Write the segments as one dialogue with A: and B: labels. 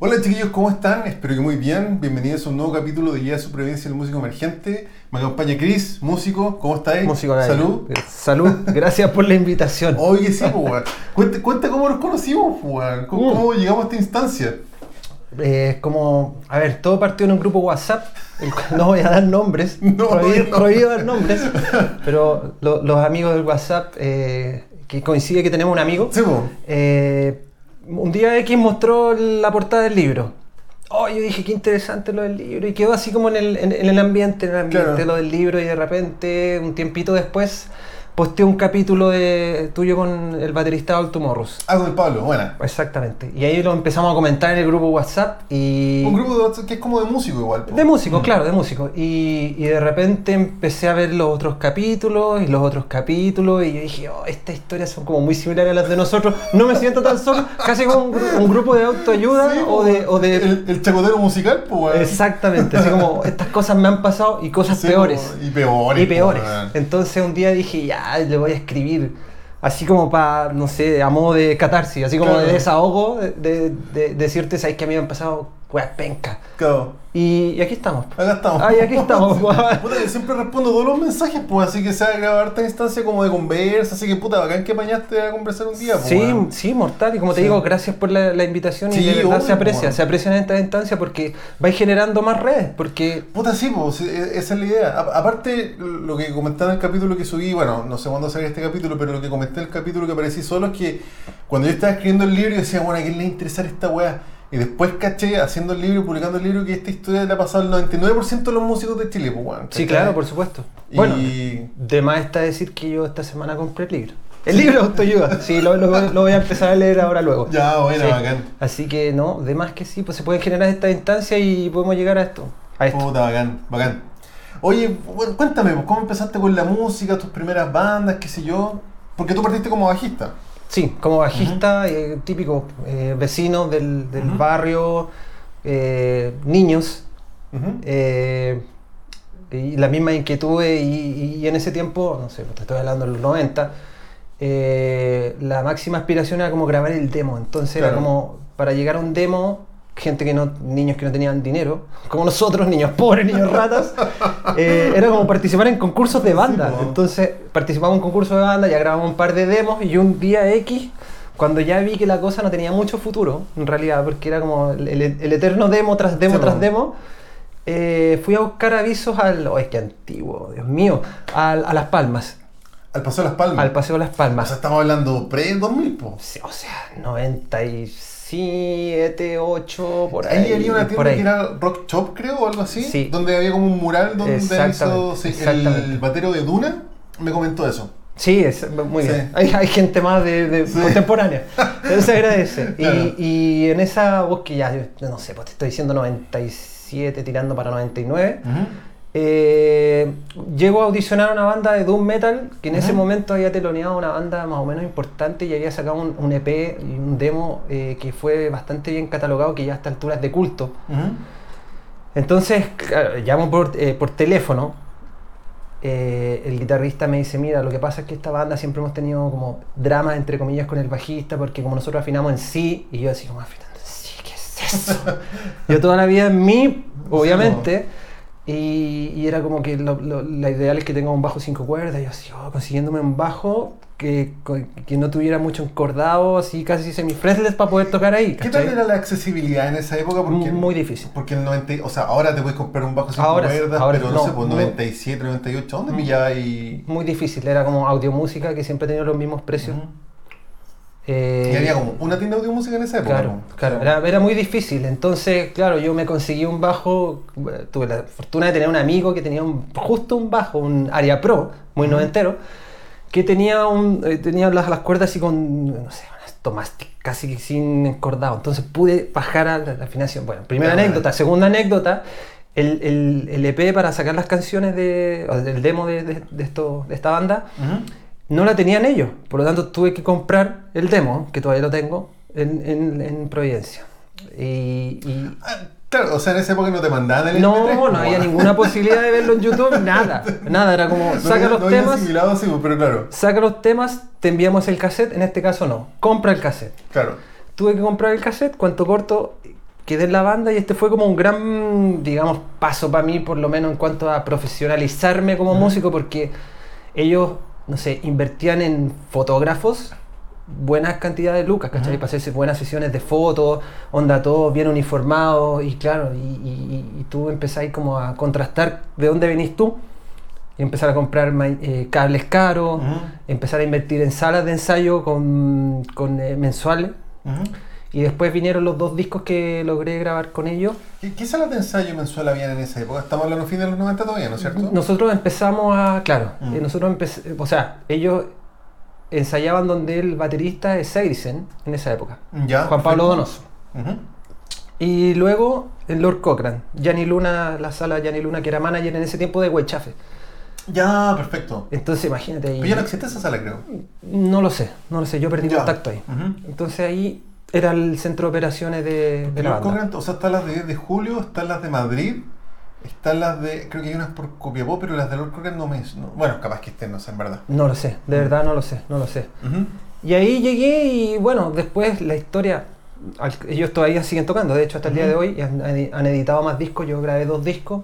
A: Hola chiquillos, ¿cómo están? Espero que muy bien. Bienvenidos a un nuevo capítulo de Guía de Supervivencia del Músico Emergente. Me acompaña Chris, músico. ¿Cómo estáis?
B: Músico de
A: Salud.
B: Eh, Salud, gracias por la invitación.
A: Oye, sí, pues. Cuenta, cuenta cómo nos conocimos, pues. ¿Cómo,
B: Mm.
A: cómo llegamos a esta instancia?
B: Eh, como, a ver, todo partió en un grupo WhatsApp, el cual no voy a dar nombres,
A: No,
B: prohibido,
A: no.
B: prohibido dar nombres, pero lo- los amigos del WhatsApp, eh, que coincide que tenemos un amigo,
A: Sí, pues.
B: eh, un día X mostró la portada del libro. Oh, yo dije, qué interesante lo del libro, y quedó así como en el, en- en el ambiente, en el ambiente
A: Claro.
B: lo del libro, y de repente, un tiempito después, posteó un capítulo de, tuyo con el baterista All Tomorrows.
A: Ah, con el Pablo, buena.
B: Exactamente. Y ahí lo empezamos a comentar en el grupo WhatsApp y...
A: Un grupo de WhatsApp que es como de músico igual.
B: De músicos, claro, de músicos. Y, y de repente empecé a ver los otros capítulos y los otros capítulos y yo dije, oh, estas historias son como muy similares a las de nosotros. No me siento tan solo, casi como un, gru- un grupo de autoayuda
A: Sí,
B: o de... O de
A: El, el chacotero musical, pues.
B: Exactamente, así como estas cosas me han pasado y cosas
A: Sí,
B: peores.
A: Y peores.
B: Y peores.
A: pues.
B: Entonces un día dije, ya, le voy a escribir. Así como para, no sé, a modo de catarsis, así como
A: Claro.
B: de desahogo, de, de- de decirte, sabes que a mí me han pasado weas penca.
A: Claro.
B: Y, y aquí estamos.
A: Acá estamos.
B: Ay, aquí estamos.
A: puta, yo siempre respondo todos los mensajes, pues, así que se va a grabar esta instancia como de conversa, así que puta, bacán que apañaste a conversar un día, pues.
B: Sí, sí, mortal. Y como te
A: Sí.
B: digo, gracias por la, la invitación
A: Sí,
B: y de verdad
A: obvio,
B: se aprecia. Se aprecia en esta instancia porque vais generando más redes. Porque
A: Puta, sí, pues, esa es la idea. A- aparte, lo que comenté en el capítulo que subí, bueno, no sé cuándo salió este capítulo, pero lo que comenté en el capítulo que aparecí solo es que cuando yo estaba escribiendo el libro, yo decía, bueno, ¿a quién le va a interesar esta weá? Y después caché, haciendo el libro, publicando el libro, que esta historia le ha pasado al 99% de los músicos de Chile, pues, weón.
B: Sí, claro, por supuesto.
A: Y-
B: Bueno, de más está decir que yo esta semana compré el libro. El libro de autoayuda. Sí, lo, lo- lo voy a empezar a leer ahora luego.
A: Ya, bueno,
B: Sí.
A: bacán.
B: Así que no, de más que sí, pues se pueden generar esta instancia y podemos llegar a esto. A esto.
A: Puta, bacán, bacán. Oye, bueno, cuéntame, pues, ¿cómo empezaste con la música, tus primeras bandas, qué sé yo? Porque tú partiste como bajista.
B: Sí, como bajista, eh, típico, eh, vecino del, del barrio, eh, niños, eh, y la misma inquietud y, en ese tiempo, no sé, te estoy hablando de los 90, eh, la máxima aspiración era como grabar el demo, entonces era como para llegar a un demo, gente que no, niños que no tenían dinero, como nosotros, niños pobres, niños ratas, eh, era como participar en concursos de banda,
A: Sí,
B: entonces participamos en un concurso de banda, ya grabamos un par de demos y un día X cuando ya vi que la cosa no tenía mucho futuro, en realidad, porque era como el, el- el eterno demo tras demo
A: Sí,
B: tras demo, eh, fui a buscar avisos al. Oh, es que antiguo, Dios mío. al- a Las Palmas,
A: Al Paseo de las Palmas.
B: al Paseo Las
A: O
B: Palmas.
A: sea, estamos hablando pre-2000, po.
B: Sí, O sea, 97, 8, por ahí.
A: Ahí había una tienda que era Rock Shop, creo, o algo así.
B: Sí.
A: Donde había como un mural donde hizo sí, el batero de Duna. Me comentó eso.
B: Sí, es, muy
A: Sí.
B: bien. Hay, hay gente más de, de
A: Sí.
B: contemporánea. Eso se agradece.
A: Claro.
B: Y, y en esa búsqueda, yo no sé, pues te estoy diciendo 97, tirando para 99. Eh, llego a audicionar a una banda de Doom Metal que en ese momento había teloneado una banda más o menos importante y había sacado un, un EP y un demo eh, que fue bastante bien catalogado, que ya a esta altura es de culto. Entonces, claro, llamo por, eh, por teléfono. el guitarrista me dice, mira, lo que pasa es que esta banda siempre hemos tenido como dramas, entre comillas, con el bajista, porque como nosotros afinamos en sí, y yo así como afinando en sí, ¿qué es eso? yo toda la vida en mi, obviamente, y, y era como que lo, lo- la ideal es que tenga un bajo cinco cuerdas, y yo así, oh, consiguiéndome un bajo que, que no tuviera mucho encordado, así casi semi-fretless para poder tocar ahí.
A: ¿Qué tal
B: ¿cachai?
A: era la accesibilidad en esa época? Porque,
B: Muy difícil.
A: Porque el 90, o sea, ahora te puedes comprar un bajo sin
B: Ahora
A: cuerdas,
B: ahora
A: pero no,
B: no,
A: sé, pues
B: no.
A: 97, 98, ¿dónde
B: Mm.
A: pillaba y
B: muy difícil, era como audiomúsica que siempre tenido los mismos precios. Eh,
A: Y había como una tienda de audiomúsica en esa época.
B: Claro,
A: ¿no?
B: claro, era, era muy difícil. Entonces, claro, yo me conseguí un bajo, tuve la fortuna de tener un amigo que tenía un- justo un bajo, un Aria Pro, muy
A: Ujú.
B: noventero, que tenía, un, eh, tenía las, las cuerdas así con, no sé, tomásticas casi sin encordado. Entonces pude bajar a la, la afinación. Bueno, primera
A: Claro.
B: anécdota. Segunda anécdota, el, el, el EP para sacar las canciones de, o del demo de, de, de esto, de esta banda,
A: Ujú.
B: No la tenían ellos. Por lo tanto, tuve que comprar el demo, que todavía lo tengo, en, en, en Providencia. Y, y-
A: Ah, Claro, o sea, en esa época no te mandaban el
B: no,
A: MP3,
B: no había ninguna posibilidad de verlo en YouTube, nada, nada, era como, saca los
A: no
B: temas,
A: asimilado pero claro,
B: saca los temas, te enviamos el cassette, en este caso no, compra el cassette.
A: claro.
B: Tuve que comprar el cassette, cuanto corto, quedé en la banda y este fue como un gran, digamos, paso para mí, por lo menos en cuanto a profesionalizarme como músico, porque ellos, no sé, invertían en fotógrafos buenas cantidades de lucas, ¿cachai?
A: Ujú.
B: Para hacerse buenas sesiones de fotos, onda todo bien uniformado y claro, y, y- y tú empezáis como a contrastar de dónde venís tú y empezar a comprar eh, cables caros, empezar a invertir en salas de ensayo con, con, eh, mensuales. Y después vinieron los dos discos que logré grabar con ellos.
A: ¿Qué, qué salas de ensayo mensual habían en esa época? Estamos hablando fin de los 90 todavía, ¿no es cierto?
B: Nosotros empezamos a, claro,
A: Mm.
B: eh, nosotros empezamos, o sea, ellos ensayaban donde el baterista es Seirisen en esa época,
A: Ya,
B: Juan Pablo. Donoso. Y luego en Lord Cochran, Gianni Luna, la sala Gianni Luna, que era manager en ese tiempo de Weichafe.
A: Ya, perfecto.
B: Entonces imagínate ahí.
A: Pero ya no existe esa sala, creo.
B: No lo sé, no lo sé, yo perdí
A: Ya.
B: contacto ahí. Entonces ahí era el centro de operaciones de, de la banda.
A: corren, o sea, están las de 10 de julio, están las de Madrid, están las de. Creo que hay unas por Copiapó, pero las de Lord Cochran no me. no- bueno, capaz que estén, no sé, en verdad.
B: No lo sé, de verdad no lo sé, no lo sé. Y ahí llegué y bueno, después la historia, al- ellos todavía siguen tocando, de hecho hasta el día de hoy han, han editado más discos, yo grabé dos discos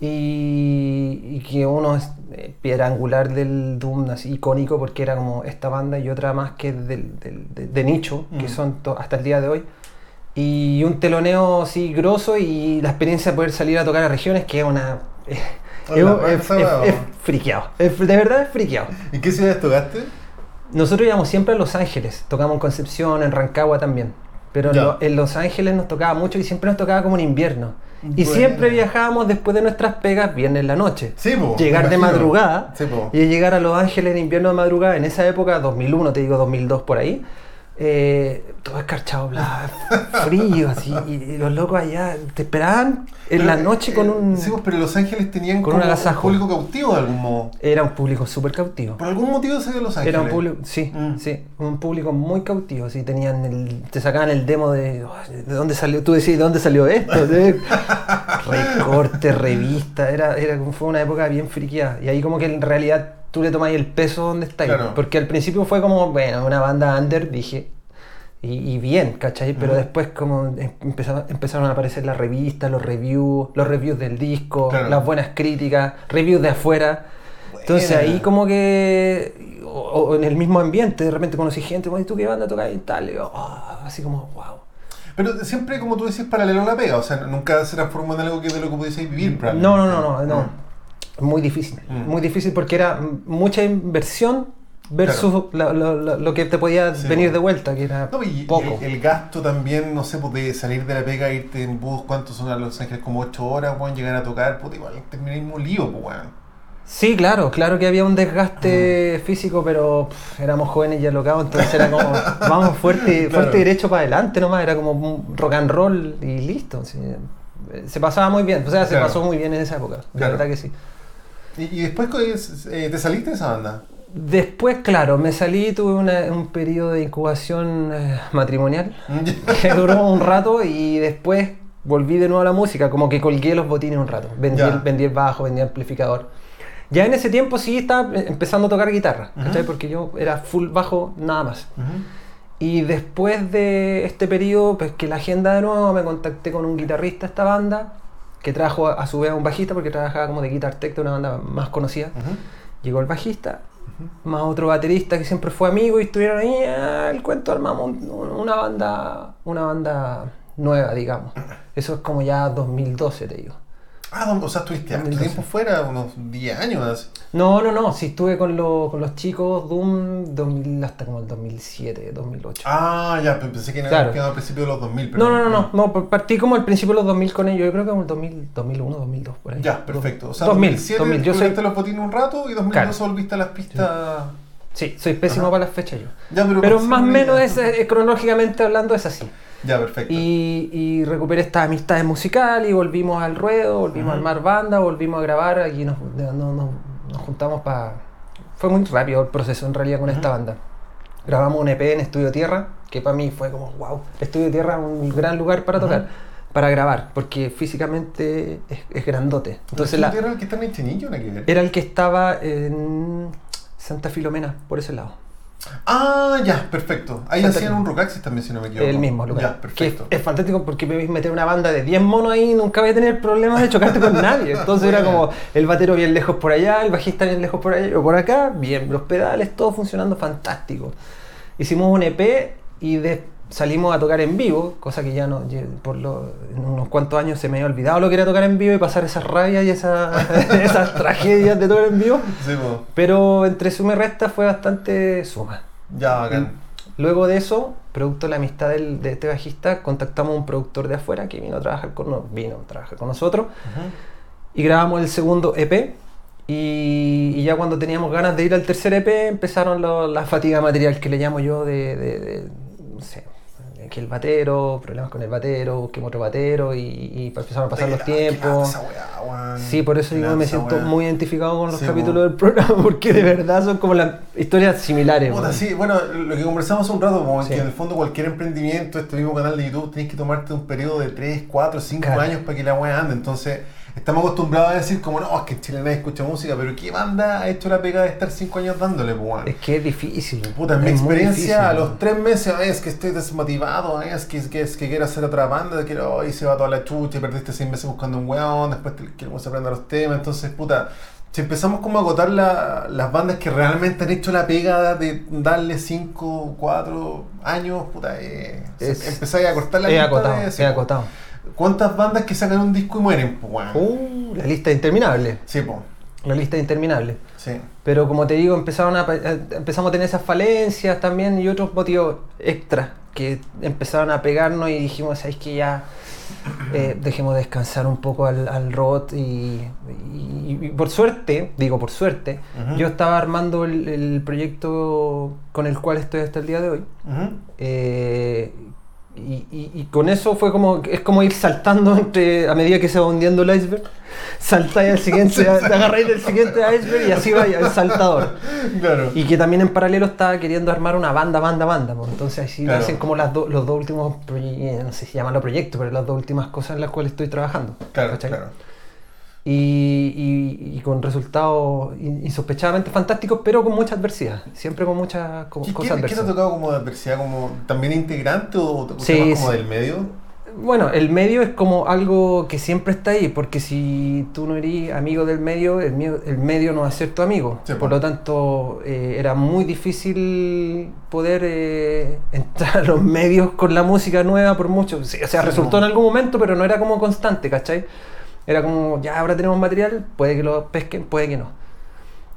B: y, y que uno es eh, piedra angular del Doom así icónico porque era como esta banda y otra más que del, del- de, de nicho, que
A: Mm.
B: son hasta el día de hoy. Y un teloneo así grosso y la experiencia de poder salir a tocar a regiones que es una... Es,
A: Hola,
B: es- es- friqueado, es- de verdad es friqueado.
A: ¿En qué ciudades tocaste?
B: Nosotros íbamos siempre a Los Ángeles, tocamos en Concepción, en Rancagua también. Pero en Los Ángeles nos tocaba mucho y siempre nos tocaba como en invierno. Y siempre viajábamos después de nuestras pegas viernes en la noche.
A: Sí, po,
B: Llegar de madrugada
A: Sí,
B: y llegar a Los Ángeles en invierno de madrugada, en esa época, 2001, te digo 2002 por ahí, eh, todo escarchado, bla, frío, así, y, y los locos allá te esperaban en la noche
A: eh,
B: con un...
A: Sí, pues, pero Los Ángeles tenían
B: con
A: como
B: un agasajo.
A: público cautivo de algún modo.
B: Era un público súper cautivo.
A: Por algún motivo se dio Los Ángeles.
B: Era un público, sí,
A: Mm.
B: sí, un público muy cautivo, así tenían el, te sacaban el demo de, "Ay, ¿de dónde salió? Tú decís, ¿de dónde salió esto? De- recorte, revista, era, era, fue una época bien friqueada, y ahí como que en realidad tú le tomás el peso donde está
A: Claro.
B: porque al principio fue como, bueno, una banda under, dije, y, y bien, ¿cachai? Pero después como em- empezaron, empezaron a aparecer las revistas, los reviews, los reviews del disco,
A: Claro.
B: las buenas críticas, reviews de afuera. Entonces ahí como que, o, o en el mismo ambiente, de repente conocí gente, "Oye, ¿tú qué banda tocas y tal? Y yo, "Ah", así como, wow.
A: Pero siempre, como tú decís, paralelo a la pega. O sea, nunca se transformó en algo que de lo que pudieseis vivir.
B: No, no, no, no, no. Muy difícil,
A: Mm.
B: muy difícil porque era mucha inversión versus la- lo, lo- lo que te podía
A: Sí,
B: venir
A: bueno.
B: de vuelta, que era
A: No, y, y
B: poco.
A: el, el gasto también, no sé, pues de salir de la pega, irte en bus, ¿cuántos son a Los Ángeles? Como 8 horas, pueden llegar a tocar, puta, igual termináis un lío, pues, weón.
B: Sí, claro, claro que había un
A: Mm.
B: desgaste físico, pero pff, éramos jóvenes y alocados, entonces era como, vamos fuerte,
A: Claro.
B: fuerte y derecho para adelante nomás, era como un rock and roll y listo. sí. Se pasaba muy bien, o sea, se
A: Claro.
B: pasó muy bien en esa época, de
A: Claro.
B: verdad que sí.
A: Y, y después pues, eh, te saliste de esa banda.
B: Después, claro, me salí, tuve una- un periodo de incubación eh, matrimonial que duró un rato y después volví de nuevo a la música, como que colgué los botines un rato, vendí, el, vendí el bajo, vendí el amplificador. Ya en ese tiempo sí estaba eh, empezando a tocar guitarra, ¿cachai?
A: Ujú.
B: Porque yo era full bajo nada más.
A: Ujú.
B: Y después de este periodo, pues que la agenda de nuevo, me contacté con un guitarrista de esta banda, que trajo a, su vez a un bajista, porque trabajaba como de guitar tech de una banda más conocida. Llegó el bajista, más otro baterista que siempre fue amigo y estuvieron ahí, ah, el cuento armamos un- una banda, una banda nueva, digamos. Eso es como ya 2012, te digo.
A: Ah, o sea, estuviste harto
B: 2012.
A: tiempo fuera, unos 10 años. así.
B: No, no, no, sí estuve con, lo- con los chicos Doom 2000 hasta como el 2007, 2008.
A: Ah, ya, pe- pensé que era
B: Claro.
A: quedado al principio de los 2000. Pero
B: No, no, no, no, no, p- partí como al principio de los 2000 con ellos, yo creo que como el 2000, 2001, 2002, por ahí.
A: Ya, perfecto. O sea,
B: 2000,
A: 2007
B: 2000, yo soy,
A: los botines un rato y 2002
B: Claro.
A: volviste a las pistas.
B: sí, soy pésimo
A: Ajá.
B: para las fechas yo.
A: Ya, pero,
B: Pero más o menos
A: idea.
B: es, eh, cronológicamente hablando es así.
A: Ya, perfecto.
B: Y, y recuperé esta amistad musical y volvimos al ruedo, volvimos a armar banda, volvimos a grabar, aquí nos, no- no- no- nos juntamos para... Fue muy rápido el proceso en realidad con esta banda. Grabamos un EP en Estudio Tierra, que para mí fue como, wow, Estudio Tierra es un gran lugar para tocar, para grabar, porque físicamente es, es grandote. Entonces la,
A: era el que está en
B: era el que estaba en Santa Filomena, por ese lado.
A: Ah, ya, perfecto. Ahí
B: Fantástico.
A: hacían un Rocaxis también, si no me equivoco.
B: El mismo lugar.
A: Ya,
B: que
A: perfecto.
B: es, es fantástico porque me veis meter una banda de 10 monos ahí y nunca voy a tener problemas de chocarte con nadie. Entonces era como el batero bien lejos por allá, el bajista bien lejos por allá, yo por acá, bien, los pedales, todo funcionando fantástico. Hicimos un EP y de- salimos a tocar en vivo, cosa que ya no, por lo- en unos cuantos años se me había olvidado lo que era tocar en vivo y pasar esas rabias y esa- esas tragedias de tocar en vivo.
A: Sí.
B: Pero entre suma y resta fue bastante suma.
A: Ya, bacán.
B: Luego de eso, producto de la amistad del- de este bajista, contactamos a un productor de afuera que vino a trabajar con, no- vino a trabajar con nosotros y grabamos el segundo EP. Y, y ya cuando teníamos ganas de ir al tercer EP, empezaron lo- la fatiga material que le llamo yo de, de- de, no sé, que el batero, problemas con el batero, busquemos otro batero y, y empezaron a pasar los tiempos.
A: weá.
B: Sí, por eso digo me siento
A: weá.
B: muy identificado con los
A: Sí,
B: capítulos
A: po.
B: del programa porque de verdad son como las historias similares.
A: Puta, sí, bueno, lo que conversamos hace un rato, como
B: Sí.
A: que en el fondo cualquier emprendimiento, este mismo canal de YouTube, tienes que tomarte un periodo de 3, 4, 5
B: Claro.
A: años para que la weá ande. Entonces, estamos acostumbrados a decir como, no, es que en Chile nadie escucha música, pero ¿qué banda ha hecho la pega de estar 5 años dándole, pues?
B: Es que es difícil.
A: Puta, en mi
B: es
A: experiencia,
B: difícil.
A: a los tres meses, es que estoy desmotivado, es que, es que, es que quiero hacer otra banda, quiero, ay, se va toda la chucha, y perdiste seis meses buscando un weón, después te, queremos aprender los temas, entonces, puta, si empezamos como a agotar la- las bandas que realmente han hecho la pega de darle cinco, cuatro años, puta, eh,
B: Es-
A: empezáis a cortar la
B: He
A: lista
B: acotado,
A: de-
B: he
A: sí,
B: acotado.
A: ¿Cuántas bandas que sacan un disco y mueren, pues?
B: Uh, la lista es interminable.
A: Sí, pues,
B: La lista es interminable.
A: sí.
B: Pero como te digo, empezaron a, eh, empezamos a tener esas falencias también y otros motivos extras que empezaron a pegarnos y dijimos, ¿sabes que ya eh, dejemos descansar un poco al, al robot? Y, y- y por suerte, digo por suerte, yo estaba armando el, el proyecto con el cual estoy hasta el día de hoy. Eh, y, y- y con eso fue como, es como ir saltando entre, a medida que se va hundiendo el iceberg, saltáis al siguiente, te agarráis del siguiente iceberg y así va el saltador.
A: Claro.
B: Y que también en paralelo estaba queriendo armar una banda, banda, banda. pues. Entonces así
A: Claro.
B: hacen como las do- los dos últimos, proye- no sé si llamarlo proyectos, pero las dos últimas cosas en las cuales estoy trabajando.
A: Claro,
B: ¿cachai?
A: claro.
B: Y con resultados in- insospechadamente fantásticos, pero con mucha adversidad. Siempre con muchas co-
A: ¿Qué,
B: cosas
A: qué- qué te ha
B: adversas.
A: tocado como adversidad? Como, ¿También integrante o te
B: Sí,
A: más como
B: sí.
A: del medio?
B: Bueno, el medio es como algo que siempre está ahí, porque si tú no eres amigo del medio, el, medio no va a ser tu amigo.
A: Sí,
B: Por
A: po.
B: lo tanto, eh, era muy difícil poder eh, entrar a los medios con la música nueva por mucho. O sea,
A: Sí,
B: resultó en algún momento, pero no era como constante, ¿cachai? Era como, ya ahora tenemos material, puede que lo pesquen, puede que no.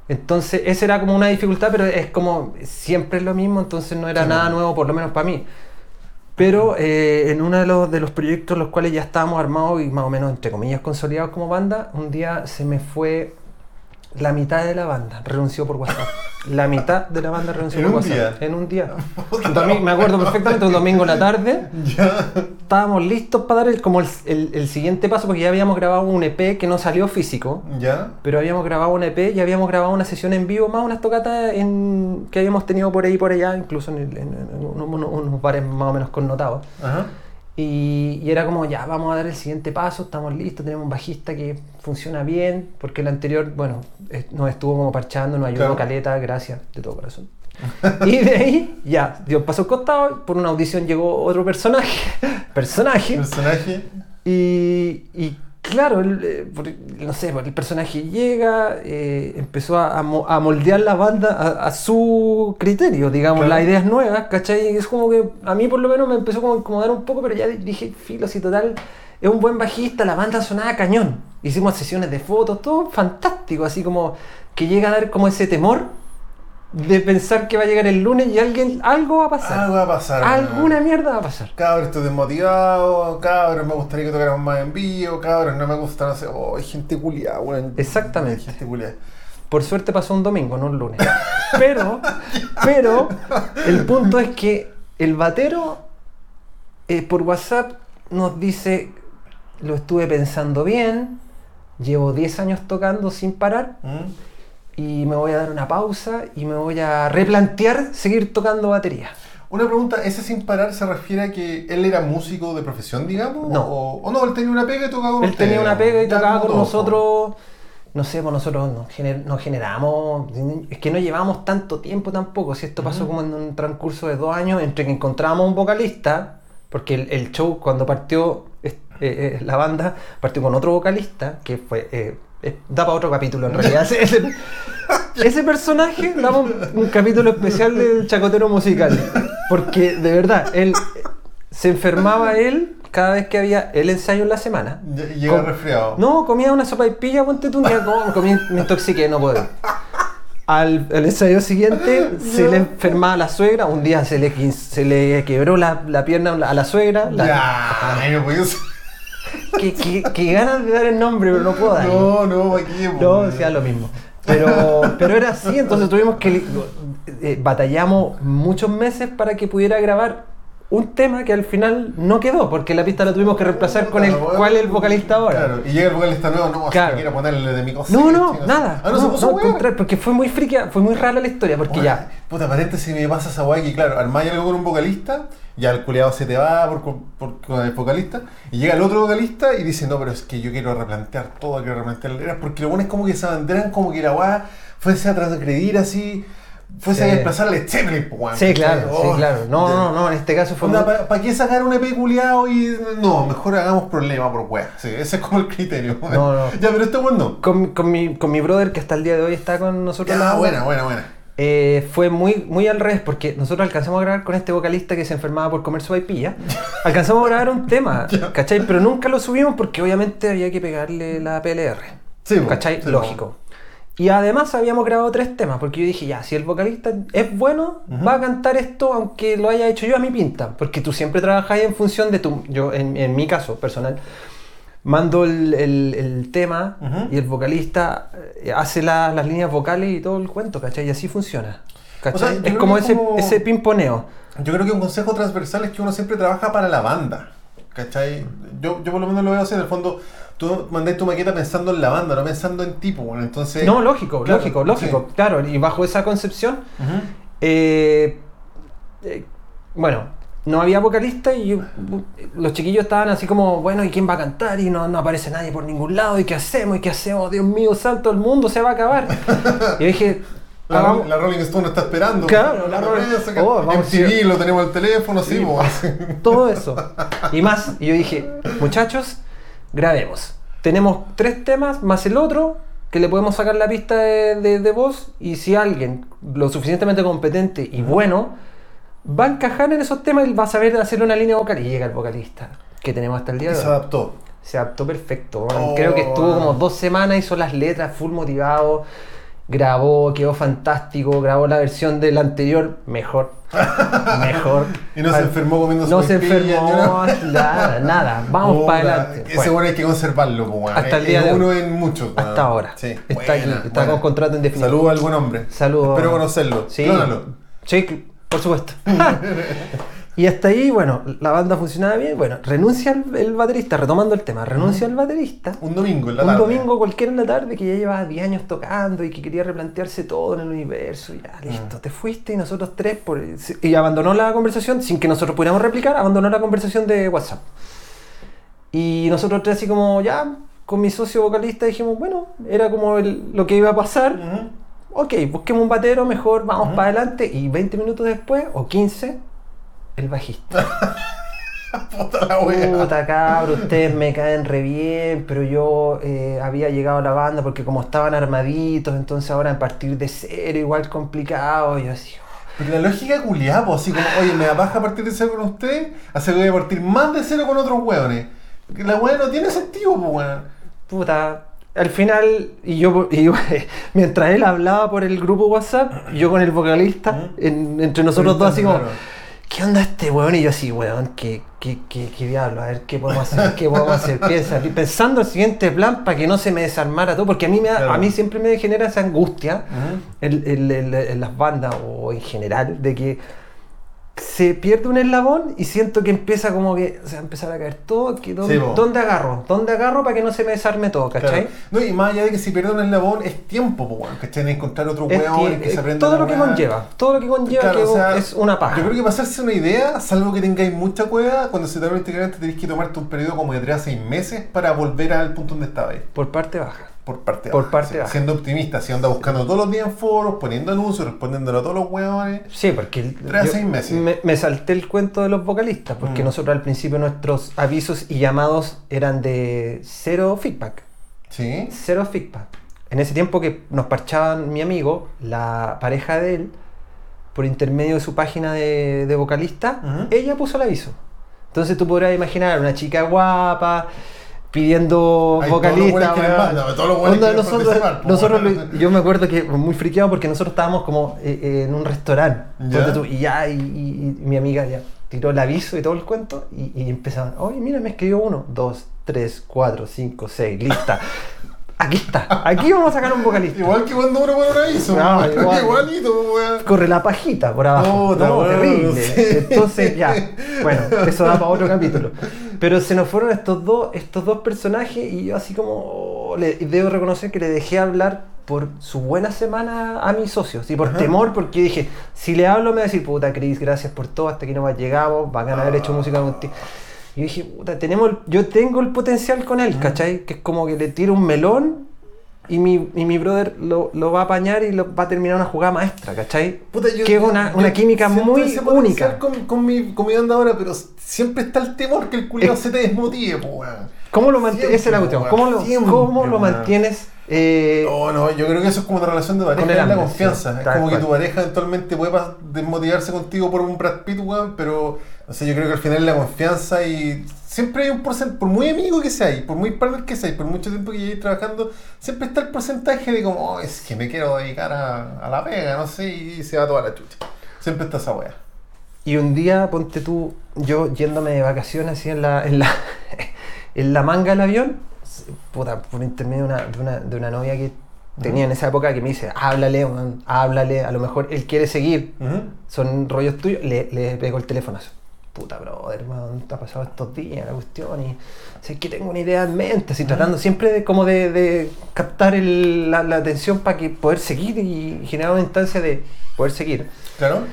B: Entonces, esa era como una dificultad, pero es como siempre es lo mismo, entonces no era
A: Sí,
B: nada nuevo, por lo menos para mí. Pero eh, en uno de los, de los proyectos los cuales ya estábamos armados y más o menos, entre comillas, consolidados como banda, un día se me fue la mitad de la banda, renunció por WhatsApp. La mitad de la banda renunció
A: ¿En
B: por WhatsApp.
A: día?
B: En un día. Domingo- me acuerdo perfectamente, un domingo en la tarde,
A: Ya.
B: estábamos listos para dar el, como el, el- el siguiente paso, porque ya habíamos grabado un EP que no salió físico.
A: ¿Ya?
B: Pero habíamos grabado un EP y habíamos grabado una sesión en vivo, más unas tocatas en, que habíamos tenido por ahí y por allá, incluso en, en- en unos bares más o menos connotados.
A: Ajá.
B: Y, y era como, ya, vamos a dar el siguiente paso, estamos listos, tenemos un bajista que funciona bien, porque el anterior, bueno, nos estuvo como parchando, nos ayudó
A: Claro.
B: caleta, gracias, de todo corazón. y de ahí, ya, dio paso al costado, por una audición llegó otro personaje, personaje,
A: Personaje.
B: y, y claro, el, eh, no sé, el personaje llega, eh, empezó a, a mo- a moldear la banda a, a su criterio, digamos,
A: Claro.
B: las ideas nuevas, ¿cachai? Es como que a mí por lo menos me empezó como a incomodar un poco, pero ya dije, filo, si total, es un buen bajista, la banda sonaba cañón. Hicimos sesiones de fotos, todo fantástico, así como que llega a dar como ese temor de pensar que va a llegar el lunes y alguien, algo va a pasar.
A: Algo va a pasar.
B: Alguna mierda va a pasar.
A: Cabros, estoy desmotivado. Cabros, me gustaría que tocáramos más en vivo. Cabros, no me gusta, no sé. Oh, hay gente culiada, weón.
B: Exactamente.
A: Gente culiada.
B: Por suerte pasó un domingo, no un lunes. Pero, pero, el punto es que el batero eh, por WhatsApp nos dice, lo estuve pensando bien, llevo 10 años tocando sin parar
A: ¿Mm?
B: Y me voy a dar una pausa y me voy a replantear seguir tocando batería.
A: Una pregunta, ¿ese sin parar se refiere a que él era músico de profesión, digamos?
B: No.
A: O, o no, él tenía una pega y tocaba con
B: Él
A: ustedes,
B: tenía una pega y tocaba con nosotros no sé, pues nosotros nos, gener- nos generamos, es que no llevamos tanto tiempo tampoco, si esto pasó como en un transcurso de dos años entre que encontramos un vocalista, porque el, el show cuando partió eh, eh, la banda, partió con otro vocalista, que fue, eh, eh, da para otro capítulo en realidad, ese, ese- ese personaje daba un, un capítulo especial del chacotero musical, porque de verdad, él se enfermaba él cada vez que había el ensayo en la semana.
A: Llega
B: Com-
A: resfriado.
B: No, comía una sopa y pilla, ponte tú comí, me intoxiqué, no puedo. Al, al ensayo siguiente se le enfermaba la suegra, un día se le, se le quebró la, la pierna a la suegra. la-
A: Ya, no.
B: Que, que- que ganas de dar el nombre, pero no puedo dar.
A: No, no, aquí.
B: No, sea lo mismo. Pero, pero era así, entonces tuvimos que. eh, batallamos muchos meses para que pudiera grabar un tema que al final no quedó, porque la pista la tuvimos que reemplazar con el cuál es el vocalista ahora.
A: Claro, y llega el vocalista nuevo, no,
B: Claro.
A: quiero ponerle de mi cosa.
B: No, no, nada.
A: Ah, no, se puso weón.
B: contrario, porque fue muy frikia, fue muy rara la historia, porque
A: Bueno,
B: ya.
A: Puta, paréntesis, me pasa esa weá que, claro, armáis algo con un vocalista, ya el culeado se te va por, por- con el vocalista, y llega el otro vocalista y dice, no, pero es que yo quiero replantear todo, quiero replantear la porque lo bueno es como que se abanderan como que la weá fuese a transgredir así, fuese
B: Sí.
A: a desplazar al po, weón.
B: Sí, claro,
A: Oh,
B: sí, claro. No,
A: ya.
B: no, no, en este caso fue. muy-
A: ¿Para qué sacar un EP culiado y no? Mejor hagamos problema por weá. Sí, ese es como el criterio.
B: No, no.
A: Ya, pero este weón no.
B: Con, con mi, con mi brother, que hasta el día de hoy está con nosotros. banda,
A: buena, buena, buena.
B: eh, fue muy, muy al revés, porque nosotros alcanzamos a grabar con este vocalista que se enfermaba por comer su vaipilla. Alcanzamos a grabar un tema, ¿cachai? Pero nunca lo subimos porque obviamente había que pegarle la PLR.
A: Sí,
B: ¿Cachai?
A: sí.
B: Lógico. Y además habíamos grabado tres temas, porque yo dije, ya, si el vocalista es bueno, va a cantar esto aunque lo haya hecho yo a mi pinta. Porque tú siempre trabajas en función de tu... Yo, en, en mi caso personal, mando el, el- el tema
A: Ujú.
B: y el vocalista eh, hace la- las líneas vocales y todo el cuento, ¿cachai? Y así funciona. ¿cachai?
A: O sea,
B: es como ese,
A: como-
B: ese pimponeo.
A: Yo creo que un consejo transversal es que uno siempre trabaja para la banda. ¿Cachai? Yo, yo por lo menos lo veo así, en el fondo, tú mandás tu maqueta pensando en la banda, no pensando en tipo. Bueno, entonces...
B: No, lógico,
A: Claro,
B: lógico, lógico.
A: sí.
B: Claro, y bajo esa concepción. Eh, eh, bueno, no había vocalista y yo- los chiquillos estaban así como, bueno, ¿y quién va a cantar? Y no, no aparece nadie por ningún lado, ¿y qué hacemos? ¿Y qué hacemos? Dios mío, santo, el mundo se va a acabar. y yo dije,
A: La,
B: hagamos-
A: la Rolling Stone está esperando.
B: Claro, la Rolling-
A: que
B: Oh,
A: MTV lo tenemos al teléfono, sí, po.
B: todo eso. Y más, y yo dije, muchachos, grabemos. Tenemos tres temas más el otro, que le podemos sacar la pista de, de- de voz, y si alguien lo suficientemente competente y bueno, va a encajar en esos temas y va a saber hacer una línea vocal. Y llega el vocalista, que tenemos hasta el día de
A: se
B: hoy.
A: adaptó.
B: Se adaptó perfecto.
A: Oh.
B: Creo que estuvo como dos semanas, hizo las letras, full motivado, grabó, quedó fantástico, grabó la versión del anterior, mejor. Mejor.
A: Y no se enfermó comiendo
B: No se enfermó, nada, nada. Vamos para adelante.
A: Ese
B: Bueno,
A: bueno hay que conservarlo, weón.
B: Hasta el
A: Es-
B: día
A: es
B: de hoy.
A: uno en muchos.
B: hasta ahora.
A: Sí.
B: Está
A: Buena,
B: aquí, está
A: buena.
B: con contrato indefinido.
A: Saludos al buen hombre.
B: Saludos.
A: Espero conocerlo.
B: Sí.
A: Clónalo.
B: Sí, por supuesto. y hasta ahí, bueno, la banda funcionaba bien. Bueno, renuncia el, el baterista, retomando el tema, renuncia el baterista.
A: Un domingo en la
B: un
A: tarde.
B: domingo cualquiera en la tarde que ya llevaba 10 años tocando y que quería replantearse todo en el universo. Y ya, listo, te fuiste y nosotros tres. Por, y abandonó la conversación sin que nosotros pudiéramos replicar, abandonó la conversación de WhatsApp. Y nosotros tres, así como ya, con mi socio vocalista, dijimos, bueno, era como el- lo que iba a pasar. Ok, busquemos un batero, mejor, vamos para adelante. Y 20 minutos después, o 15, el bajista.
A: Puta la wea.
B: Puta cabro, ustedes me caen re bien, pero yo eh, había llegado a la banda porque como estaban armaditos, entonces ahora a partir de cero igual complicado. Yo así,
A: Pero la lógica culiada, po, así como, oye, me da paja a partir de cero con usted, así que voy a partir más de cero con otros hueones. La wea no tiene sentido, po, weón.
B: puta. Al final, y yo, y yo, mientras él hablaba por el grupo WhatsApp, yo con el vocalista, en- entre nosotros dos, así como,
A: Claro.
B: ¿Qué onda este weón? Y yo así, weón, ¿qué, qué, qué, qué diablo? A ver, ¿qué podemos hacer? ¿Qué podemos hacer? Piensa, pensando el siguiente plan para que no se me desarmara todo, porque a mí, me
A: Claro.
B: a mí siempre me genera esa angustia
A: Ujú.
B: en, en- en- en las bandas o en general, de que se pierde un eslabón y siento que empieza como que se va a empezar a caer todo. Que ¿dónde,
A: Sí.
B: ¿Dónde agarro? ¿Dónde agarro para que no se me desarme todo? ¿Cachai?
A: Claro. No, y más allá de que si pierde un eslabón, es tiempo, po, weón. ¿Cachai? En encontrar otro
B: Es
A: weón,
B: que-
A: en que se aprenda
B: todo lo que conlleva, todo lo que conlleva
A: Claro,
B: que
A: o sea,
B: es una paja.
A: Yo creo que para hacerse una idea, salvo que tengáis mucha cueva, cuando se te abre integrante tenés que tomarte un periodo como de 3 a 6 meses para volver al punto donde estabais.
B: Por parte baja.
A: Por parte
B: Por
A: baja,
B: parte baja.
A: Siendo optimista, si anda buscando todos los días en foros, poniendo anuncios, respondiéndole a todos los huevones.
B: Sí, porque
A: Tres seis meses.
B: Me, me salté el cuento de los vocalistas, porque
A: Mm.
B: nosotros al principio nuestros avisos y llamados eran de cero feedback.
A: Sí.
B: Cero feedback. En ese tiempo que nos parchaban mi amigo, la pareja de él, por intermedio de su página de, de vocalista, ella puso el aviso. Entonces tú podrás imaginar una chica guapa pidiendo
A: Ay, todos los
B: vocalista.
A: güeyes quieren
B: weón.
A: banda, todos los güeyes
B: Onda,
A: quieren
B: nosotros, nosotros lo- yo me acuerdo que muy friqueado porque nosotros estábamos como eh, eh, en un restaurante.
A: Ya.
B: tú, y ya, y, y- y mi amiga ya tiró el aviso y todo el cuento, y, y empezaban, oye, mira, me escribió uno, dos, tres, cuatro, cinco, seis, lista. Aquí está, aquí vamos a sacar un vocalista.
A: Igual que cuando uno pone un aviso.
B: No, igual.
A: Igualito, weón.
B: Corre la pajita por abajo. No,
A: weón,
B: terrible.
A: sí.
B: Entonces, ya. Bueno, eso da para otro capítulo. Pero se nos fueron estos dos, estos dos personajes y yo así como oh, le, debo reconocer que le dejé hablar por su buena semana a mis socios y por
A: Ajá.
B: temor porque dije, si le hablo me va a decir, puta Cris, gracias por todo, hasta aquí nomás llegamos, bacán haber hecho
A: Ah.
B: música contigo. Y dije, puta, tenemos el- yo tengo el potencial con él, ¿cachai? Que es como que le tiro un melón y mi, y mi brother lo, lo va a apañar y lo, va a terminar una jugada maestra, ¿cachai?
A: Puta, yo-
B: que es una, una química muy
A: ese
B: única.
A: Con, con mi, con mi banda ahora, pero siempre está el temor que el culiado se te desmotive, weón.
B: ¿Cómo lo mantienes? Esa es la cuestión. ¿Cómo lo,
A: siempre,
B: cómo lo mantienes? eh,
A: No, no, yo creo que eso es como una relación de pareja,
B: Con el
A: es la
B: hambre,
A: confianza.
B: sí,
A: es como que
B: cual.
A: tu pareja eventualmente puede desmotivarse contigo por un Brad Pitt, weón, pero o sea, yo creo que al final la confianza y siempre hay un porcentaje, por muy amigo que sea y por muy partner que sea y por mucho tiempo que llegues trabajando, siempre está el porcentaje de como, "Oh, es que me quiero dedicar a, a la pega, no sé, y se va toda la chucha. Siempre está esa wea.
B: Y un día, ponte tú, yo yéndome de vacaciones así en la, en la, en la manga del avión, puta, por intermedio de una, de una, de una novia que tenía en esa época que me dice, háblale, weón, háblale, a lo mejor él quiere seguir,
A: Ujú.
B: son rollos tuyos, le, le pego el teléfonazo. Puta, brother, weón, te ha pasado estos días la cuestión y sé que tengo una idea en mente, así tratando siempre de, como de, de captar el- la, la atención para que poder seguir y generar una instancia de poder seguir.
A: Claro.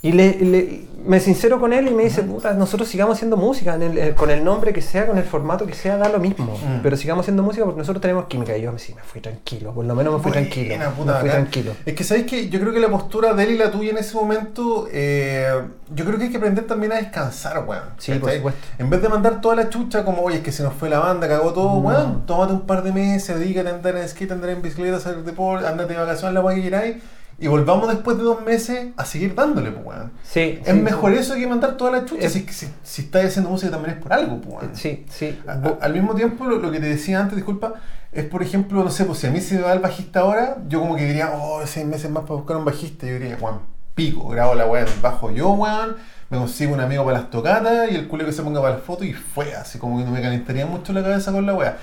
B: Y le, le- me sincero con él y me dice, puta, nosotros sigamos haciendo música, en el- eh, con el nombre que sea, con el formato que sea, da lo mismo.
A: Mm.
B: Pero sigamos haciendo música porque nosotros tenemos química. Y yo sí, me fui tranquilo, por lo menos me fui
A: Buena,
B: tranquilo.
A: puta,
B: me fui tranquilo.
A: Es que sabéis que yo creo que la postura de él y la tuya en ese momento, eh, yo creo que hay que aprender también a descansar, weón.
B: Sí, por.
A: En vez de mandar toda la chucha como, oye, es que se nos fue la banda, cagó todo,
B: No.
A: weón, tómate un par de meses, dedícate a andar en skate, andar en bicicleta, hacer deporte, andate de vacaciones, la weá que queráis, y volvamos después de dos meses a seguir dándole, pues, weón.
B: Sí,
A: Es
B: sí,
A: mejor eso que mandar toda la chucha.
B: Es-
A: Si, si, si estás haciendo música también es por algo, pues, weón.
B: Sí, sí.
A: A- a- Al mismo tiempo, lo, lo que te decía antes, disculpa, es por ejemplo, no sé, pues si a mí se me va el bajista ahora, yo como que diría, oh, seis meses más para buscar un bajista. Yo diría, Juan, pico, grabo la el bajo yo, weón, me consigo un amigo para las tocatas y el culo que se ponga para las fotos y fue, así como que no me calentaría mucho la cabeza con la weá.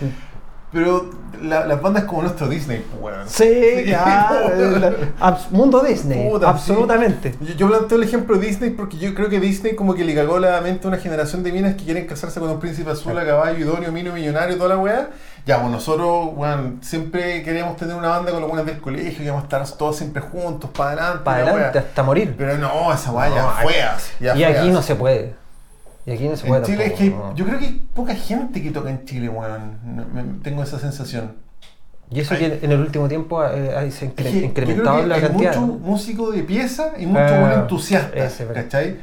A: Pero la- las bandas como nuestro Disney, pues, weón.
B: Sí, ya,
A: weón.
B: la- mundo Disney,
A: Puta,
B: absolutamente.
A: sí. Yo, yo planteo el ejemplo de Disney porque yo creo que Disney como que le cagó la mente a una generación de minas que quieren casarse con un príncipe azul a caballo, idóneo, mino, millonario, toda la weá. Ya, pues nosotros, weón, siempre queríamos tener una banda con los buenos del colegio, queríamos estar todos siempre juntos, para adelante.
B: Para
A: la
B: adelante, hasta morir.
A: Pero no, esa weá ya
B: No,
A: fue ya
B: y
A: fue
B: aquí
A: así.
B: no se puede. Y aquí no se puede
A: En Chile es
B: tampoco,
A: que
B: no.
A: yo creo que hay poca gente que toca en Chile, weón. No- tengo esa sensación.
B: Y eso
A: Ay.
B: que en el último tiempo eh, ahí se ha
A: Es
B: incre- incrementado la
A: hay
B: cantidad.
A: mucho
B: ¿no?
A: músico de pieza y mucho
B: Ah,
A: buen entusiasta,
B: ese.
A: ¿cachai?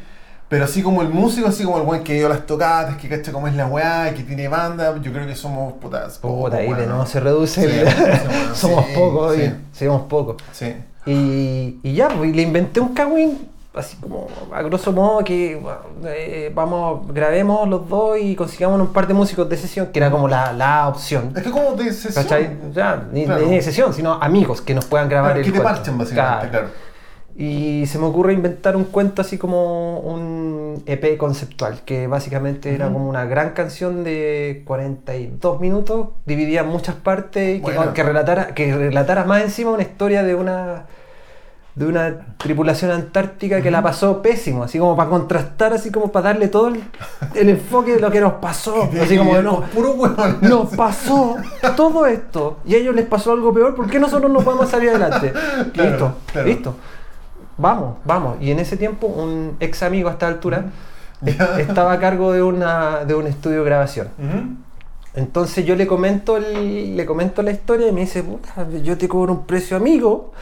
A: Pero así como el músico, así como el buen que dio las tocadas, que cacha cómo es la weá, que tiene banda, yo creo que somos putas.
B: Puta, ahí
A: weón.
B: nuevo se reduce.
A: Sí,
B: el-
A: bueno,
B: somos
A: sí,
B: pocos,
A: sí.
B: somos pocos.
A: Sí.
B: Y, y ya, pues, y le inventé un cagüín, así como a grosso modo, que eh, vamos, grabemos los dos y consigamos un par de músicos de sesión, que era como la, la opción.
A: Es que como de sesión.
B: ¿Cachai? Ya, ni,
A: Claro.
B: ni de sesión, sino amigos que nos puedan grabar
A: Claro,
B: el
A: que te
B: cuento.
A: parchen, básicamente, claro.
B: Y se me ocurre inventar un cuento así como un EP conceptual, que básicamente era como una gran canción de 42 minutos, dividida en muchas partes, y que relatara, que relatara más encima una historia de una de una tripulación antártica que la pasó pésimo, así como para contrastar, así como para darle todo el, el enfoque de lo que nos pasó, así como de no,
A: Puro
B: nos pasó todo esto y a ellos les pasó algo peor, ¿por qué nosotros no podemos salir adelante?
A: Claro,
B: listo,
A: claro.
B: listo. Vamos, vamos. Y en ese tiempo un ex amigo a esta altura estaba a cargo de, una, de un estudio de grabación. Entonces yo le comento, el- le comento la historia y me dice, puta, yo te cobro un precio amigo.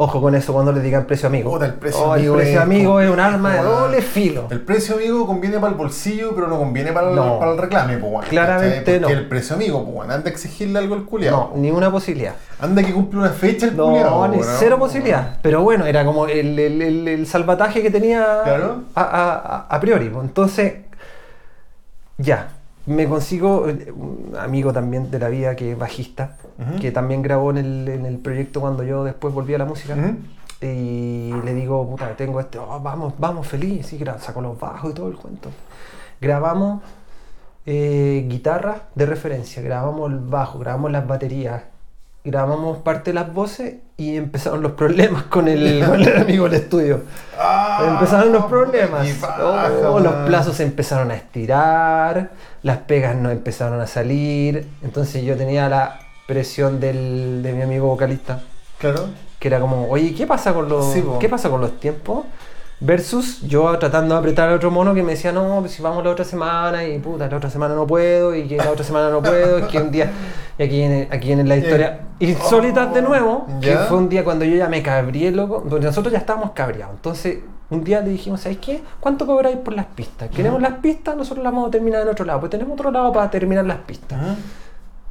B: Ojo con eso cuando le digan precio amigo.
A: Puta, el precio
B: Oh,
A: amigo
B: el precio
A: es
B: amigo es un arma de doble filo.
A: El precio amigo conviene para el bolsillo, pero no conviene para el,
B: No.
A: para el reclame, pues,
B: Claramente
A: ¿cachai? Porque
B: no.
A: el precio amigo, pues, anda a exigirle algo al culiado.
B: No, ni una posibilidad.
A: Anda que cumple una fecha el
B: No,
A: culiao,
B: ni
A: weón.
B: cero posibilidad. Pero bueno, era como el, el- el- salvataje que tenía
A: Claro.
B: a, a- a- a priori. pues. Entonces, ya, me consigo eh, un amigo también de la vida que es bajista, que también grabó en el, en el proyecto cuando yo después volví a la música. Y le digo, puta, tengo este, oh, vamos, vamos, feliz, y saco los bajos y todo el cuento. Grabamos eh, guitarra de referencia, grabamos el bajo, grabamos las baterías, grabamos parte de las voces y empezaron los problemas con el, con el amigo del estudio.
A: Ah,
B: empezaron los problemas.
A: baja,
B: Oh, los plazos se empezaron a estirar, las pegas no empezaron a salir. Entonces yo tenía la presión del, de mi amigo vocalista
A: Claro.
B: que era como, oye, ¿qué pasa con los,
A: Sí.
B: ¿qué pasa con los tiempos? Versus yo tratando de apretar a otro mono que me decía, no, pues si vamos la otra semana y puta, la otra semana no puedo y que la otra semana no puedo, es que un día, y aquí en, aquí en la historia insólitas de nuevo, que
A: Ya.
B: fue un día cuando yo ya me cabrié, loco, porque nosotros ya estábamos cabreados. Entonces, un día le dijimos, ¿sabes qué? ¿Cuánto cobráis por las pistas? ¿Queremos las pistas? Nosotros las vamos a terminar en otro lado, pues tenemos otro lado para terminar las pistas.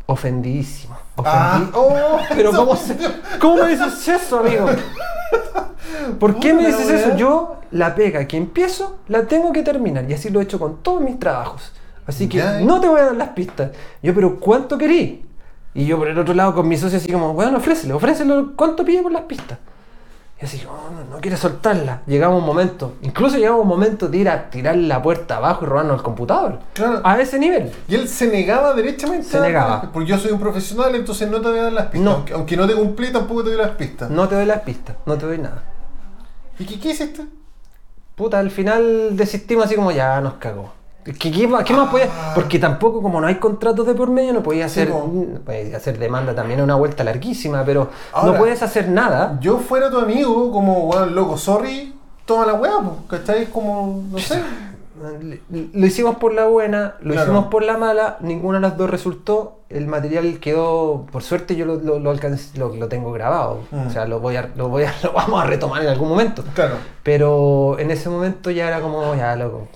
B: Ofendidísimo.
A: Ah,
B: Ofendi-
A: oh,
B: pero ¿cómo, se- ¿cómo me dices eso, amigo? ¿Por qué me dices eso? Yo la pega que empiezo, la tengo que terminar. Y así lo he hecho con todos mis trabajos. Así que
A: Ya, eh.
B: no te voy a dar las pistas. Yo, pero ¿cuánto querí? Y yo por el otro lado con mi socio así como, bueno, ofrécele, ofrécele cuánto pide por las pistas. Y así, oh, no, no quiere soltarla. Llegamos a un momento, incluso llegamos a un momento de ir a tirar la puerta abajo y robarnos el computador.
A: Claro.
B: A ese nivel.
A: Y él se negaba derechamente.
B: Se negaba.
A: Porque yo soy un profesional, entonces no te voy a dar las pistas.
B: No.
A: Aunque, aunque no te cumplí, tampoco te doy las pistas.
B: No te doy las pistas, no te doy nada.
A: ¿Y qué, qué hiciste?
B: Puta, al final desistimos así como ya nos cagó. ¿Qué, qué más, qué más podía? Porque tampoco, como no hay contratos de por medio, no podía hacer, podía hacer demanda también, es una vuelta larguísima, pero
A: Ahora-
B: no puedes hacer nada.
A: Yo fuera tu amigo, como, weón, loco, sorry, toma la pues, ¿cachai? Como, no sé.
B: Lo hicimos por la buena, lo
A: Claro.
B: hicimos por la mala, ninguna de las dos resultó. El material quedó, por suerte yo lo, lo, lo alcancé- lo- lo tengo grabado.
A: Mm.
B: O sea, lo voy a, lo voy a, lo vamos a retomar en algún momento.
A: Claro.
B: Pero en ese momento ya era como, ya loco,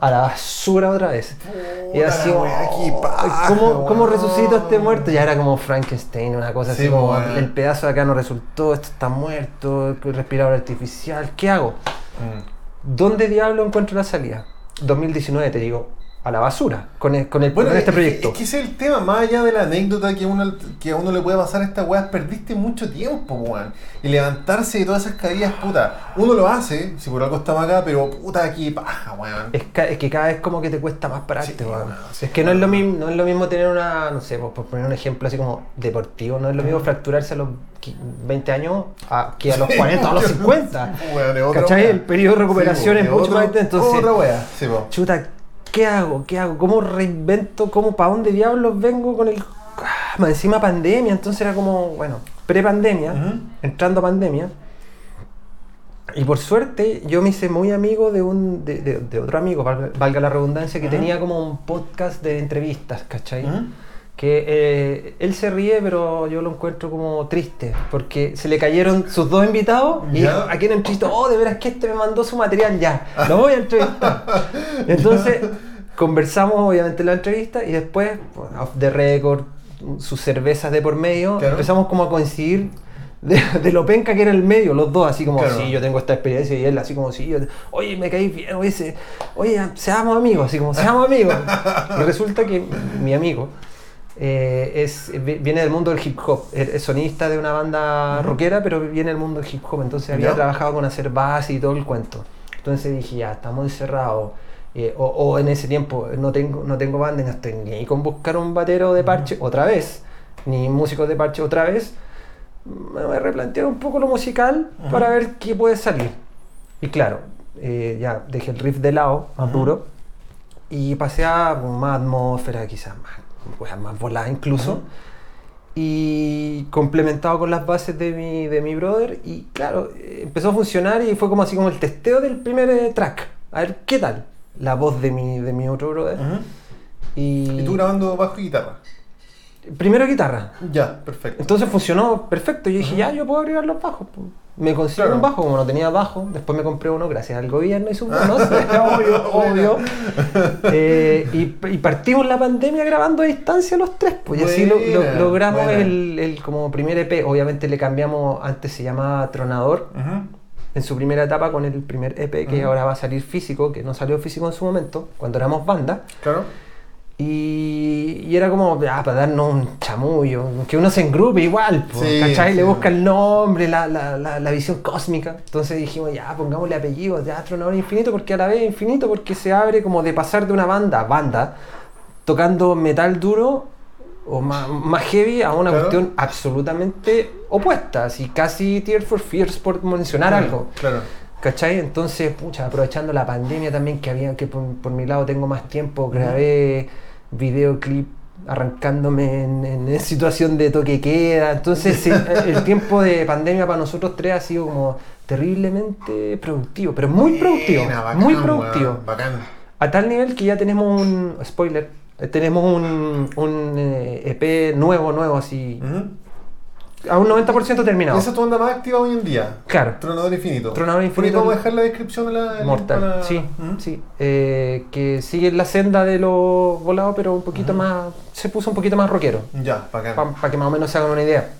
B: a la basura otra vez. y
A: Puta
B: así, oh,
A: paja,
B: ¿cómo, ¿cómo resucito a este muerto? Ya era como Frankenstein, una cosa
A: Sí,
B: así como,
A: weón.
B: el pedazo de acá no resultó, esto está muerto, el respirador artificial, ¿qué hago?
A: Mm.
B: ¿Dónde diablo encuentro la salida? 2019 te digo, a la basura, con, el- con, el,
A: Bueno,
B: con este
A: es-
B: proyecto.
A: Es que ese es el tema, más allá de la anécdota que a uno, que a uno le puede pasar a esta weá, perdiste mucho tiempo, weón. Y levantarse de todas esas caídas, puta. Uno lo hace, si por algo estamos acá, pero puta, qué paja, weón.
B: Es, ca- es que cada vez como que te cuesta más pararte,
A: Sí,
B: weón.
A: sí,
B: es que no es, lo mismo, no es lo mismo tener una, no sé, por, por poner un ejemplo así como deportivo, no es lo mismo fracturarse a los qui- 20 años a- que a los 40 o a los 50.
A: Weón, es otra
B: ¿Cachai? El periodo de recuperación
A: Sí,
B: es mucho
A: otro-
B: más intenso, entonces-
A: Otra weá, sí, po.
B: Chuta, ¿qué hago? ¿Qué hago? ¿Cómo reinvento? ¿Cómo, para dónde diablos vengo con el... ah, encima pandemia, entonces era como, bueno, pre-pandemia,
A: Ujú.
B: entrando a pandemia. Y por suerte yo me hice muy amigo de un de, de- de otro amigo, valga, la redundancia, que
A: Ujú.
B: tenía como un podcast de entrevistas, ¿cachai?
A: Ujú.
B: Que eh, él se ríe, pero yo lo encuentro como triste, porque se le cayeron sus dos invitados y
A: Ya.
B: ¿a quién entrevistó? Oh, de veras que este me mandó su material ya, lo voy a entrevistar. Entonces conversamos obviamente la entrevista y después, off the record, sus cervezas de por medio,
A: Claro.
B: empezamos como a coincidir de, de lo penca que era el medio, los dos, así como,
A: Claro.
B: sí, yo tengo esta experiencia y él así como, sí, yo- oye, me caí bien, oye, se- oye, seamos amigos, así como, seamos amigos. y resulta que mi amigo eh, es, vi- viene del mundo del hip hop, es sonista de una banda rockera, pero viene del mundo del hip hop, entonces había
A: Ya.
B: trabajado con hacer base y todo el cuento. Entonces dije, ya, estamos encerrados. Eh, o, o en ese tiempo no tengo, no tengo banda y no estoy ni ahí con buscar un batero de parche otra vez, ni músicos de parche otra vez. Me voy a replantear un poco lo musical para ver qué puede salir. Y claro, eh, ya dejé el riff de lado, más duro, y pasé a pues, más atmósfera, quizás más, cosas más voladas incluso. Y complementado con las bases de mi, de mi brother. Y claro, empezó a funcionar y fue como así como el testeo del primer eh, track. A ver qué tal. La voz de mi, de mi otro brother. Y,
A: ¿Y tú grabando bajo y guitarra?
B: Primero guitarra.
A: Ya, perfecto.
B: Entonces funcionó perfecto. Yo dije, ya, yo puedo agregar los bajos. Me conseguí
A: Claro.
B: un bajo, como no tenía bajo. Después me compré uno gracias al gobierno y sus bonos. obvio, obvio. Eh, y, y partimos la pandemia grabando a distancia los tres. Pues y así lo, logramos el, el como primer EP. Obviamente le cambiamos, antes se llamaba Tronador. En su primera etapa con el primer EP que
A: Ujú.
B: ahora va a salir físico, que no salió físico en su momento, cuando éramos banda.
A: Claro.
B: Y, y era como, ah, para darnos un chamullo, que uno se engrupe igual, po,
A: Sí,
B: ¿cachai? Le
A: sí.
B: busca el nombre, la, la, la, la visión cósmica. Entonces dijimos, ya, pongámosle apellido, ya, Tronador Infinito, porque a la vez infinito, porque se abre como de pasar de una banda, banda, tocando metal duro o más, más heavy a una
A: Claro.
B: cuestión absolutamente opuesta, así casi Tear for Fears por mencionar algo.
A: Claro.
B: ¿Cachai? Entonces, pucha, aprovechando la pandemia también, que había que por, por mi lado tengo más tiempo, grabé videoclip arrancándome en, en situación de toque queda. Entonces, el tiempo de pandemia para nosotros tres ha sido como terriblemente productivo, pero muy productivo,
A: bacán,
B: muy productivo.
A: Bacán.
B: A tal nivel que ya tenemos un, spoiler, tenemos un, un eh, EP nuevo, nuevo, así, a un 90% terminado.
A: Esa es tu banda más activa hoy en día.
B: Claro.
A: Tronador Infinito.
B: Tronador
A: Por ahí
B: Infinito.
A: vamos a dejar la descripción de la.
B: Mortal,
A: para-
B: sí, sí. Eh, que sigue la senda de los volados, pero un poquito más. Se puso un poquito más rockero.
A: Ya, bacán.
B: Para que más o menos se hagan una idea.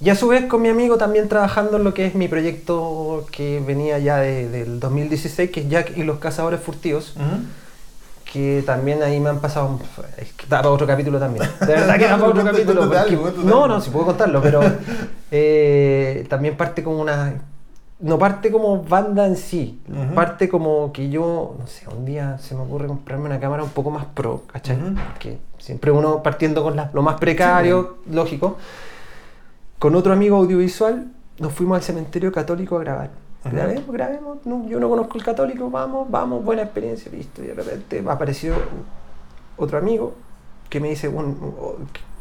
B: Y a su vez con mi amigo también trabajando en lo que es mi proyecto que venía ya de- del 2016, que es Jack y los Cazadores Furtivos. Que también ahí me han pasado. Es que da para otro capítulo también. De verdad que da para otro capítulo. porque- no, no, si puedo contarlo, pero eh, también parte como una. No parte como banda en sí, parte como que yo, no sé, un día se me ocurre comprarme una cámara un poco más pro, ¿cachai?
A: Ujú.
B: Porque siempre uno partiendo con la- lo más precario, lógico. Con otro amigo audiovisual nos fuimos al cementerio católico a grabar. Grabemos, grabemos, no, yo no conozco el católico, vamos, vamos, buena experiencia, listo. Y de repente apareció otro amigo que me dice, un-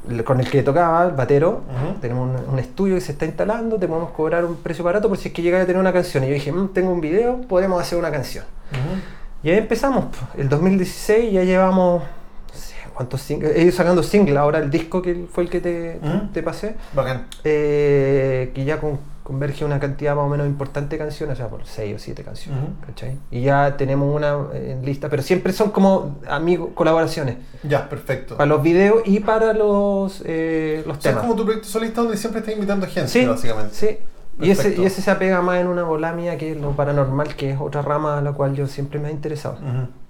B: un- con el que tocaba, el batero, tenemos un, un estudio que se está instalando, te podemos cobrar un precio barato por si es que llegas a tener una canción. Y yo dije, "Mm, tengo un video, podemos hacer una canción. Y ahí empezamos, el 2016 ya llevamos, no sé cuántos singles, he ido sacando singles, ahora el disco que fue el que te, te pasé,
A: Bacán.
B: eh, que ya con- converge una cantidad más o menos importante de canciones, o sea, por 6 o 7 canciones. ¿cachai? Y ya tenemos una eh, en lista, pero siempre son como amigos, colaboraciones,
A: Ya, perfecto.
B: para los videos y para los, eh, los
A: O sea, es
B: temas.
A: como tu proyecto solista donde siempre estás invitando gente,
B: Sí,
A: básicamente.
B: sí. Y ese, y ese se apega más en una bola mía que es lo paranormal, que es otra rama a la cual yo siempre me he interesado.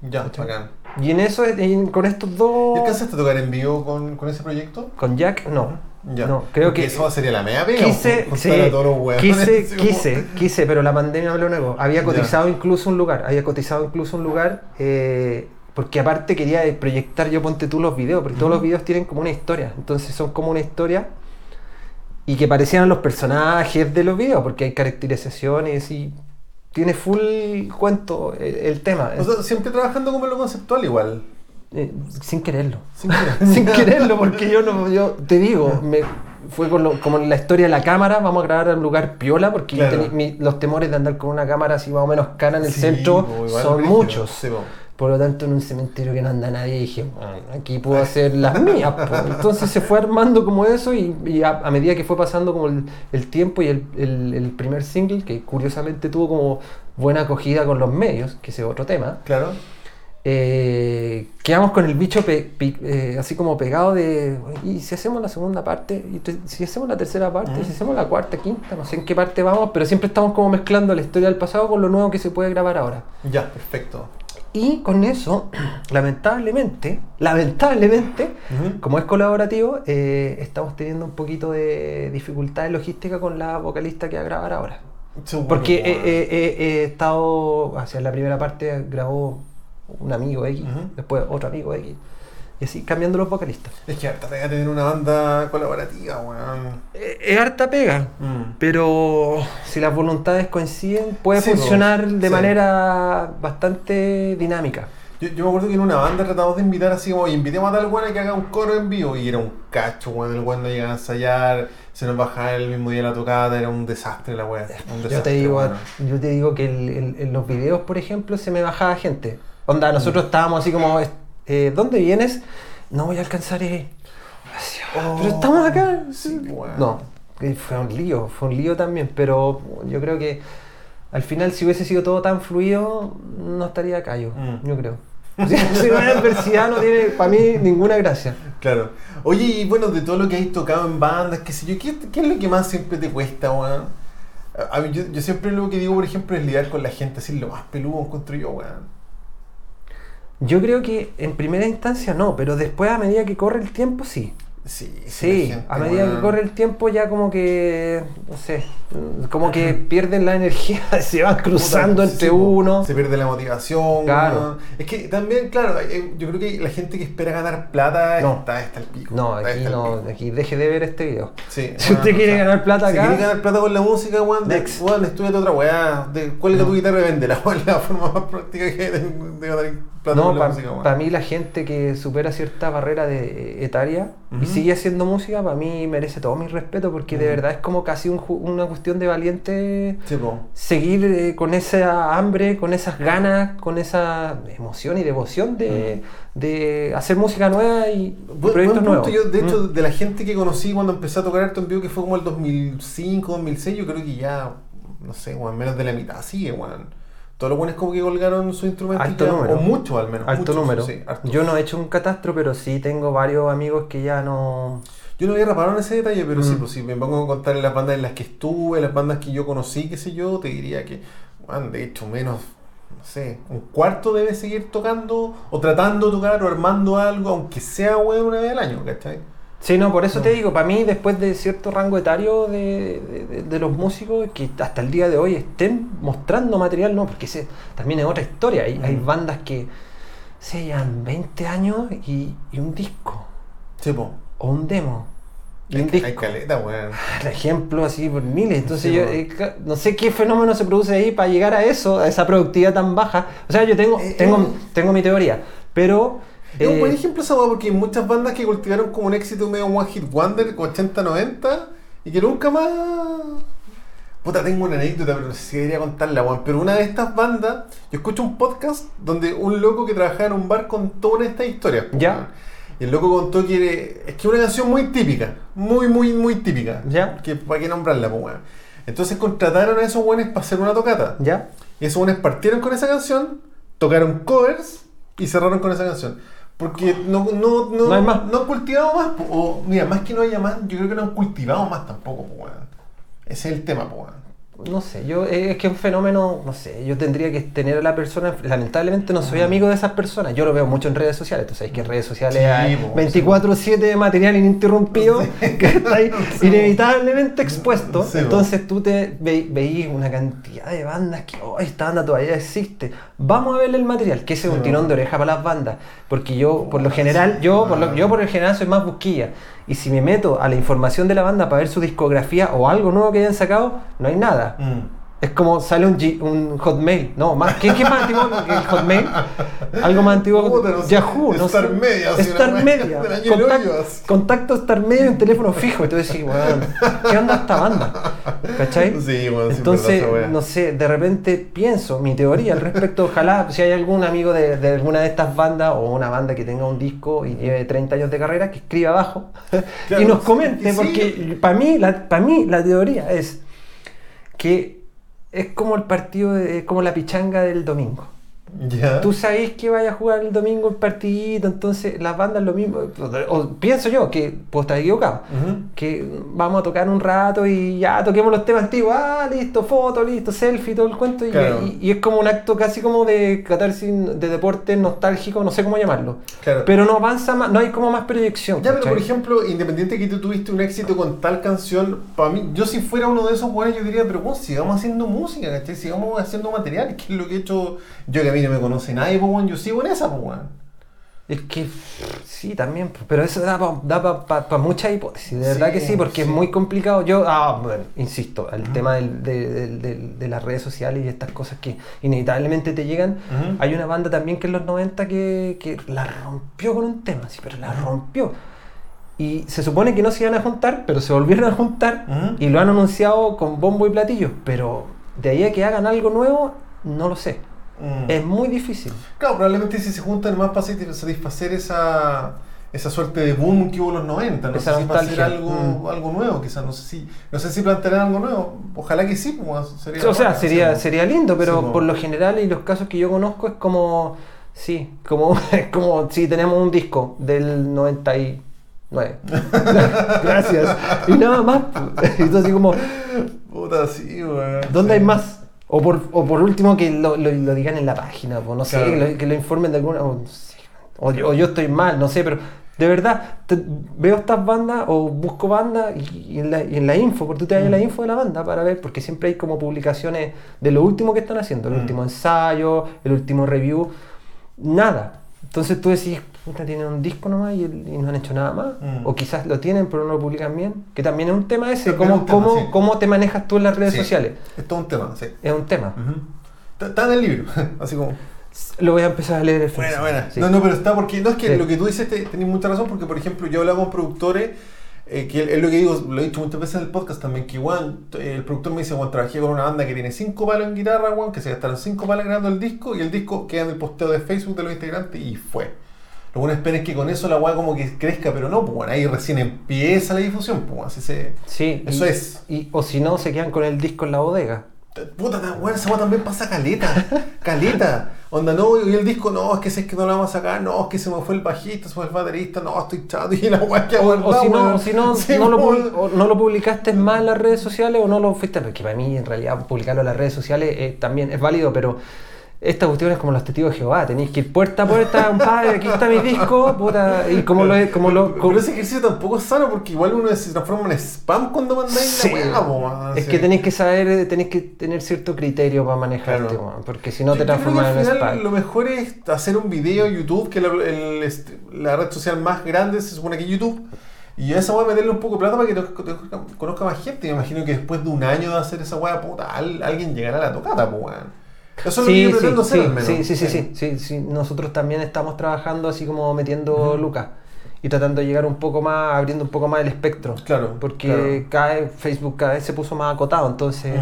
A: Ya, bacán.
B: Y en eso, en- con estos dos...
A: ¿Y alcanzaste a tocar en vivo con, con ese proyecto?
B: Con Jack, no.
A: Ya.
B: No, creo
A: Porque
B: que.
A: eso sería la media pega.
B: Quise,
A: juntar
B: sí,
A: a todos los hueones,
B: quise, quise, quise, pero la pandemia me lo negó. Había
A: Ya.
B: cotizado incluso un lugar, había cotizado incluso un lugar, eh, porque aparte quería proyectar yo, ponte tú los videos, porque todos los videos tienen como una historia, entonces son como una historia y que parecieran los personajes de los videos, porque hay caracterizaciones y tiene full cuento el, el tema,
A: O sea, siempre trabajando como en lo conceptual igual.
B: Eh, sin quererlo.
A: Sin querer.
B: sin quererlo, porque yo no, yo te digo, me, fue con lo- como en la historia de la cámara, vamos a grabar en un lugar piola, porque yo
A: Claro.
B: tení- mi- los temores de andar con una cámara así más o menos cara en el
A: Sí,
B: centro
A: igual
B: son muchos.
A: Sí, po.
B: Por lo tanto, en un cementerio que no anda nadie, dije, "Bueno, aquí puedo hacer las mías. po". Entonces se fue armando como eso y, y a, a medida que fue pasando como el, el tiempo y el, el- el primer single, que curiosamente tuvo como buena acogida con los medios, que ese es otro tema,
A: Claro.
B: Eh, quedamos con el bicho pe- eh, así como pegado de, y si hacemos la segunda parte, y si hacemos la tercera parte,
A: Mm.
B: si hacemos la cuarta, quinta, no sé en qué parte vamos, pero siempre estamos como mezclando la historia del pasado con lo nuevo que se puede grabar ahora.
A: Ya, perfecto.
B: Y con eso, lamentablemente, lamentablemente, como es colaborativo, eh, estamos teniendo un poquito de dificultad en logística con la vocalista que va a grabar ahora. Porque he, he- he- he estado, hacia la primera parte grabó un amigo X, después otro amigo X, y así cambiando los vocalistas.
A: Es que harta pega tener una banda colaborativa, weón.
B: Eh, Es harta pega,
A: Mm.
B: pero si las voluntades coinciden, puede
A: Sí,
B: funcionar de
A: sí.
B: manera bastante dinámica.
A: Yo, yo me acuerdo que en una banda tratamos de invitar así como, invitemos a tal weón a que haga un coro en vivo y era un cacho, weón, el weón no llegaba a ensayar, se nos bajaba el mismo día la tocada, era un desastre la weá. un
B: Yo te digo,
A: weón.
B: yo te digo que el- el- en los videos, por ejemplo, se me bajaba gente. Onda, nosotros estábamos así como, eh, ¿dónde vienes? No voy a alcanzar. eh". Así, "Ah, pero
A: Oh,
B: estamos acá.
A: sí, weón.
B: No, fue un lío, fue un lío también, pero yo creo que al final si hubiese sido todo tan fluido, no estaría acá yo,
A: Mm.
B: yo creo. Si, si no hay adversidad no tiene para mí ninguna gracia.
A: Claro. Oye, y bueno, de todo lo que has tocado en bandas, qué sé yo, ¿qué, qué es lo que más siempre te cuesta, weón? A a mí, yo, yo siempre lo que digo, por ejemplo, es lidiar con la gente, así lo más peludo encuentro yo, weón.
B: Yo creo que en primera instancia no, pero después a medida que corre el tiempo sí.
A: Sí,
B: Sí,
A: gente,
B: a medida que corre el tiempo ya como que, no sé, como que pierden la energía, se van cruzando
A: Puta,
B: entre
A: sí,
B: uno.
A: Se pierde la motivación.
B: Claro.
A: Es que también, claro, eh, yo creo que la gente que espera ganar plata
B: No.
A: está, está al pico.
B: No, aquí
A: el
B: no,
A: pico.
B: aquí deje de ver este video.
A: Sí,
B: Si usted quiere ganar plata
A: si
B: acá-
A: quiere ganar plata con la música, weón, estudiate otra weá. Cuelga tu guitarra y véndela, weón, la forma más práctica que hay de, de ganar
B: No, para
A: weón.
B: mí la gente que supera cierta barrera de, etaria y sigue haciendo música, para mí merece todo mi respeto porque de verdad es como casi un una cuestión de valiente
A: Sí,
B: seguir eh, con esa hambre, con esas ganas, con esa emoción y devoción de, de hacer música nueva y proyectos nuevos.
A: Yo, de hecho,
B: Mm.
A: de la gente que conocí cuando empecé a tocar harto en vivo, que fue como el 2005, 2006, yo creo que ya, no sé, weón, menos de la mitad sigue, weón. Todos los buenos como que colgaron su instrumento
B: Alto
A: ya-
B: número.
A: o mucho al menos.
B: Alto
A: muchos,
B: número.
A: sí.
B: Yo no he hecho un catastro, pero sí tengo varios amigos que ya no.
A: Yo no había reparado en ese detalle, pero sí,
B: Mm.
A: pues si me pongo a contar las bandas en las que estuve, las bandas que yo conocí, qué sé yo, te diría que, weón, de hecho, menos, no sé, un cuarto debe seguir tocando o tratando de tocar o armando algo, aunque sea, weón, una vez al año, ¿cachai?
B: Sí, no, por eso
A: No.
B: te digo, para mí, después de cierto rango etario de, de- de- los músicos, que hasta el día de hoy estén mostrando material, no, porque ese también es otra historia. Hay, hay
A: Mm.
B: bandas que se llevan 20 años y, y un disco,
A: Sí, po.
B: o un demo, y
A: Hay,
B: un
A: hay
B: disco.
A: caleta, weón.
B: El ejemplo así por miles. Entonces
A: Sí,
B: yo eh, no sé qué fenómeno se produce ahí para llegar a eso, a esa productividad tan baja. O sea, yo tengo,
A: Eh,
B: tengo,
A: eh.
B: tengo mi teoría, pero...
A: Es un
B: eh,
A: buen ejemplo esa porque hay muchas bandas que cultivaron como un éxito medio One Hit Wonder, 80-90, y que nunca más. Puta, tengo una anécdota, pero no sé si debería contarla, weón. Pero una de estas bandas, yo escucho un podcast donde un loco que trabajaba en un bar contó una de estas historias.
B: Ya.
A: Y el loco contó que es que una canción muy típica, muy, muy, muy típica.
B: Ya.
A: Que para qué nombrarla, pues, weón. Entonces contrataron a esos weones para hacer una tocata.
B: ¿Ya?
A: Y esos buenos partieron con esa canción, tocaron covers y cerraron con esa canción. Porque no, no, no,
B: No hay más.
A: no han cultivado más. O, mira, más que no haya más, yo creo que no han cultivado más tampoco, po, weón. Ese es el tema, weón.
B: No sé, yo eh, es que es un fenómeno, no sé, yo tendría que tener a la persona, lamentablemente no soy
A: Mm.
B: amigo de esas personas, yo lo veo mucho en redes sociales, tú sabes que en redes sociales
A: Sí,
B: hay
A: po,
B: 24/7 de material ininterrumpido que está ahí
A: Sí.
B: inevitablemente expuesto, entonces tú te ve- veís una cantidad de bandas que, oh, esta banda todavía existe, vamos a verle el material, que ese es un tirón de oreja para las bandas, porque yo por lo general, yo por, lo, yo por el general soy más busquilla, y si me meto a la información de la banda para ver su discografía o algo nuevo que hayan sacado, no hay nada.
A: Mm.
B: Es como sale un, G- un Hotmail. No, más, ¿qué, qué más antiguo que el Hotmail? Algo más antiguo.
A: Puta, no.
B: Yahoo, no
A: Star
B: sé.
A: Media,
B: Star Media. Contact- contacto Star Media en teléfono fijo. Entonces decís, weón, ¿qué onda esta banda? ¿Cachai?
A: Sí, sí,
B: Entonces,
A: verdad
B: no sé, de repente pienso, mi teoría al respecto, ojalá si hay algún amigo de, de alguna de estas bandas o una banda que tenga un disco y lleve 30 años de carrera, que escriba abajo
A: Claro,
B: y nos comente,
A: y sí.
B: porque para mí, la, para mí la teoría es que es como el partido, de- como la pichanga del domingo. Tú sabes que vaya a jugar el domingo el partidito, entonces las bandas lo mismo. O pienso yo que puedo estar equivocado.
A: Ujú.
B: Que vamos a tocar un rato y ya toquemos los temas antiguos. Ah, listo, foto, listo, selfie, todo el cuento. Y,
A: Claro.
B: y- y es como un acto casi como de catarsis, de deporte nostálgico, no sé cómo llamarlo.
A: Claro.
B: Pero no avanza más, no hay como más proyección.
A: Ya, pero
B: ¿cachai?
A: por ejemplo, independiente que tú tuviste un éxito con tal canción, para mí, yo si fuera uno de esos buenos, yo diría, pero bueno, sigamos haciendo música, ¿cachai? Sigamos haciendo material, que es lo que he hecho yo que a mí no me conoce nadie, pues bueno, yo sigo en esa, pues bueno.
B: Es que sí, también, pero eso da para da pa, pa- pa muchas hipótesis, de verdad que sí, porque es muy complicado. Yo, ah, bueno, insisto, el tema del- de, de- de- las redes sociales y estas cosas que inevitablemente te llegan. Hay una banda también que en los 90 que, que la rompió con un tema, sí, pero la rompió. Y se supone que no se iban a juntar, pero se volvieron a juntar y lo han anunciado con bombo y platillo. Pero de ahí a que hagan algo nuevo, no lo sé.
A: Mm.
B: Es muy difícil.
A: Claro, probablemente si se juntan más para satisf- satisfacer esa, esa suerte de boom que hubo en los 90. No
B: Esa
A: sé si va a ser algo,
B: Mm.
A: algo nuevo, quizás. No sé si no sé si plantearán algo nuevo. Ojalá que sí. Pues, sería
B: O sea, sería, sería lindo, pero
A: Sí, po.
B: por lo general y los casos que yo conozco es como, sí, como, como si tenemos un disco del 99. Gracias. Y nada más. Y tú así como,
A: Puta, sí, weón.
B: ¿dónde
A: sí.
B: hay más? O por, o por último que lo, lo- lo digan en la página, pues, no sé, que, lo, que lo informen de alguna... O, no sé, o yo, o yo estoy mal, no sé, pero de verdad, te- veo estas bandas o busco bandas y, y en la, y en la info, porque tú te vas
A: Mm.
B: la info de la banda para ver, porque siempre hay como publicaciones de lo último que están haciendo, el
A: Mm.
B: último ensayo, el último review, nada. Entonces tú decís, puta, tienen un disco nomás y, no han hecho nada más.
A: Mm.
B: O quizás lo tienen pero no lo publican bien, que también es un tema ese,
A: es
B: cómo,
A: tema,
B: cómo,
A: sí.
B: cómo te manejas tú en las redes
A: Sí.
B: sociales.
A: Es todo un tema, sí.
B: Es un tema.
A: Está- Está en el libro, así como.
B: Lo voy a empezar a leer el
A: Buena,
B: Facebook.
A: buena.
B: Sí.
A: No, no, pero está porque. No es que lo que tú dices te, tenés mucha razón, porque por ejemplo, yo hablaba con productores. eh, que es lo que digo, lo he dicho muchas veces en el podcast también, que igual el productor me dice, bueno, trabajé con una banda que tiene cinco palos en guitarra, Juan, que se gastaron cinco palos grabando el disco, y el disco queda en el posteo de Facebook de los integrantes y fue. Lo bueno es que con eso la weá como que crezca, pero no, pues bueno, ahí recién empieza la difusión, pues así se...
B: Sí,
A: Eso
B: y-
A: es.
B: Y, o si no, se quedan con el disco en la bodega.
A: Puta, weón, esa weá también pasa caleta, caleta. Onda, no, y el disco, no, es que sé que no lo vamos a sacar, no, es que se me fue el bajista, se me fue el baterista, no, estoy chato, y la weá que
B: O, o si no, o si no,
A: Sí,
B: no, lo publi- o no lo publicaste más en las redes sociales o no lo fuiste. Porque para mí, en realidad, publicarlo en las redes sociales eh, también es válido, pero esta cuestión es como los testigos de Jehová. Tenéis que ir puerta a puerta, compadre, aquí está mi disco, puta, y como lo. Como lo
A: Pero ese ejercicio tampoco es sano porque igual uno se transforma en spam cuando mandáis
B: Sí,
A: la weá,
B: es
A: sí.
B: que tenéis que saber, eh, tenéis que tener cierto criterio para manejarte,
A: Claro.
B: porque si no
A: Yo-
B: te transformas en un spam.
A: Lo mejor es hacer un video en YouTube, que la, el- este, la red social más grande se supone que es YouTube. Y a esa weá meterle un poco de plata para que conozca, conozca más gente. Me imagino que después de un año de hacer esa weá, puta, al- alguien llegará a la tocata, pues Eso es lo que yo
B: Sí, sí,
A: hacer
B: sí,
A: al menos.
B: sí, sí, sí, sí, sí, sí. Nosotros también estamos trabajando así como metiendo lucas y tratando de llegar un poco más, abriendo un poco más el espectro.
A: Claro,
B: Porque cada vez Facebook cada vez se puso más acotado. Entonces,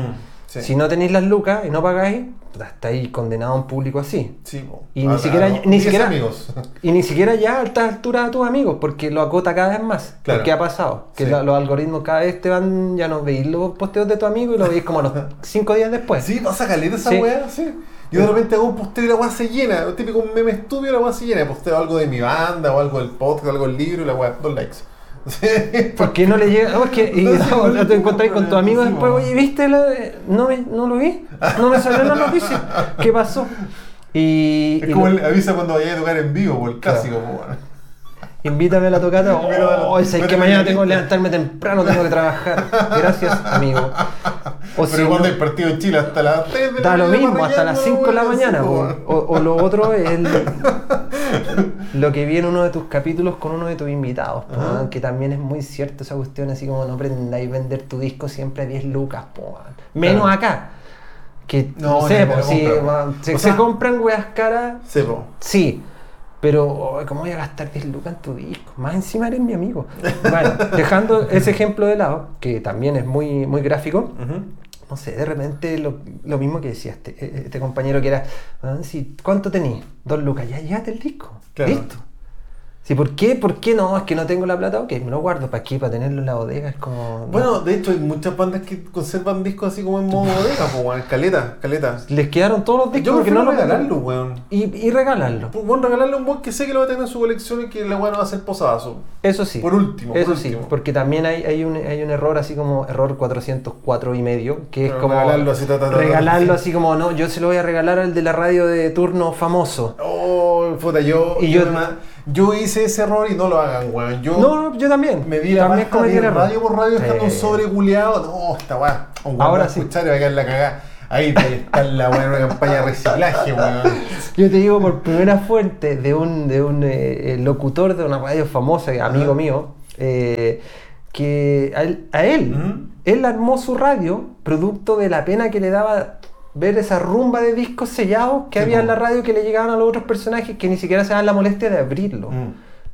A: sí.
B: si no tenéis las lucas y no pagáis, estáis condenados a un público así.
A: Sí.
B: Y ni siquiera- ni
A: 10
B: siquiera-
A: amigos.
B: Y ni siquiera ya a estas alturas a tus amigos, porque lo acota cada vez más.
A: Claro.
B: Porque ha pasado. Que
A: Sí.
B: la- los algoritmos cada vez te van, ya no veis los posteos de tu amigo y lo veis como a los cinco días después.
A: Sí, pasa caleta esa weá, sí. Yo de repente hago un posteo y la weá se llena. Un típico meme estúpido y la weá se llena. Posteo algo de mi banda o algo del podcast, algo del libro y la weá, dos likes. Sí.
B: ¿Por qué no le llega? Oh, es que, y
A: No,
B: no,
A: no,
B: te encontrás con tu amigo después, oye, ¿viste? La, no, me, no lo vi, no me salió la noticia. ¿Qué pasó? Y,
A: Es
B: y
A: como
B: lo-
A: el avisa cuando vayas a tocar en vivo, por el clásico.
B: Invítame a la tocata. Oh, es que mañana tengo que levantarme temprano, tengo que trabajar. Gracias, amigo. O si
A: Pero
B: no-
A: cuando hay partido en Chile hasta las 3 de la
B: Da lo
A: mañana
B: mismo, hasta las
A: parrillando,
B: 5 de la mañana. O, o lo otro es el- lo que vi en uno de tus capítulos con uno de tus invitados, po, que también es muy cierto esa cuestión, así como no pretendáis vender tu disco siempre a 10 lucas, po, menos
A: Claro.
B: acá. Que no,
A: No,
B: sé, po, si, se, compran weas caras,
A: sí.
B: Pero, ¿cómo voy a gastar 10 lucas en tu disco? Más encima eres mi amigo. Bueno, dejando ese ejemplo de lado, que también es muy, muy gráfico, no sé, de repente lo, lo mismo que decía este, eh, este compañero que era, "Ah, sí, ¿cuánto tenías? Dos lucas, ya llegaste el disco.
A: Claro.
B: Listo. Sí, ¿por qué? ¿Por qué no? Es que no tengo la plata, ok, me lo guardo, ¿para qué? Para tenerlo en la bodega, es como... no.
A: Bueno, de hecho hay muchas bandas que conservan discos así como en modo bodega, po, weón. Caleta, caleta.
B: Les quedaron todos los discos
A: Yo
B: porque no lo
A: regalarlo, weón.
B: Y, y regalarlo.
A: Bueno, regalarle a un buen que sé que lo va a tener en su colección y que la weá no va a ser posadazo.
B: Eso sí.
A: Por último,
B: Eso
A: por
B: sí,
A: último.
B: porque también hay, hay, un, hay un error así como error 404 y medio, que es como
A: regalarlo así, ta, ta, ta, ta.
B: regalarlo así como, no, yo se lo voy a regalar al de la radio de turno famoso.
A: Oh, puta, yo,
B: Y
A: yo,
B: yo
A: hice ese error y no lo hagan, weón. Yo
B: No, yo también.
A: me di la
B: también cometí
A: de radio por radio dejando un
B: Sí.
A: sobre culiado. No, esta weá. Un weón
B: Ahora sí.
A: escuchar y va a quedar la cagada. Ahí está la en una campaña de reciclaje, weón.
B: Yo te digo por primera fuente de un, de un eh, eh, locutor de una radio famosa, amigo mío, eh, que a él, a él, él armó su radio producto de la pena que le daba ver esa rumba de discos sellados que
A: Sí,
B: había en la radio que le llegaban a los otros personajes que ni siquiera se daban la molestia de abrirlo.
A: Mm.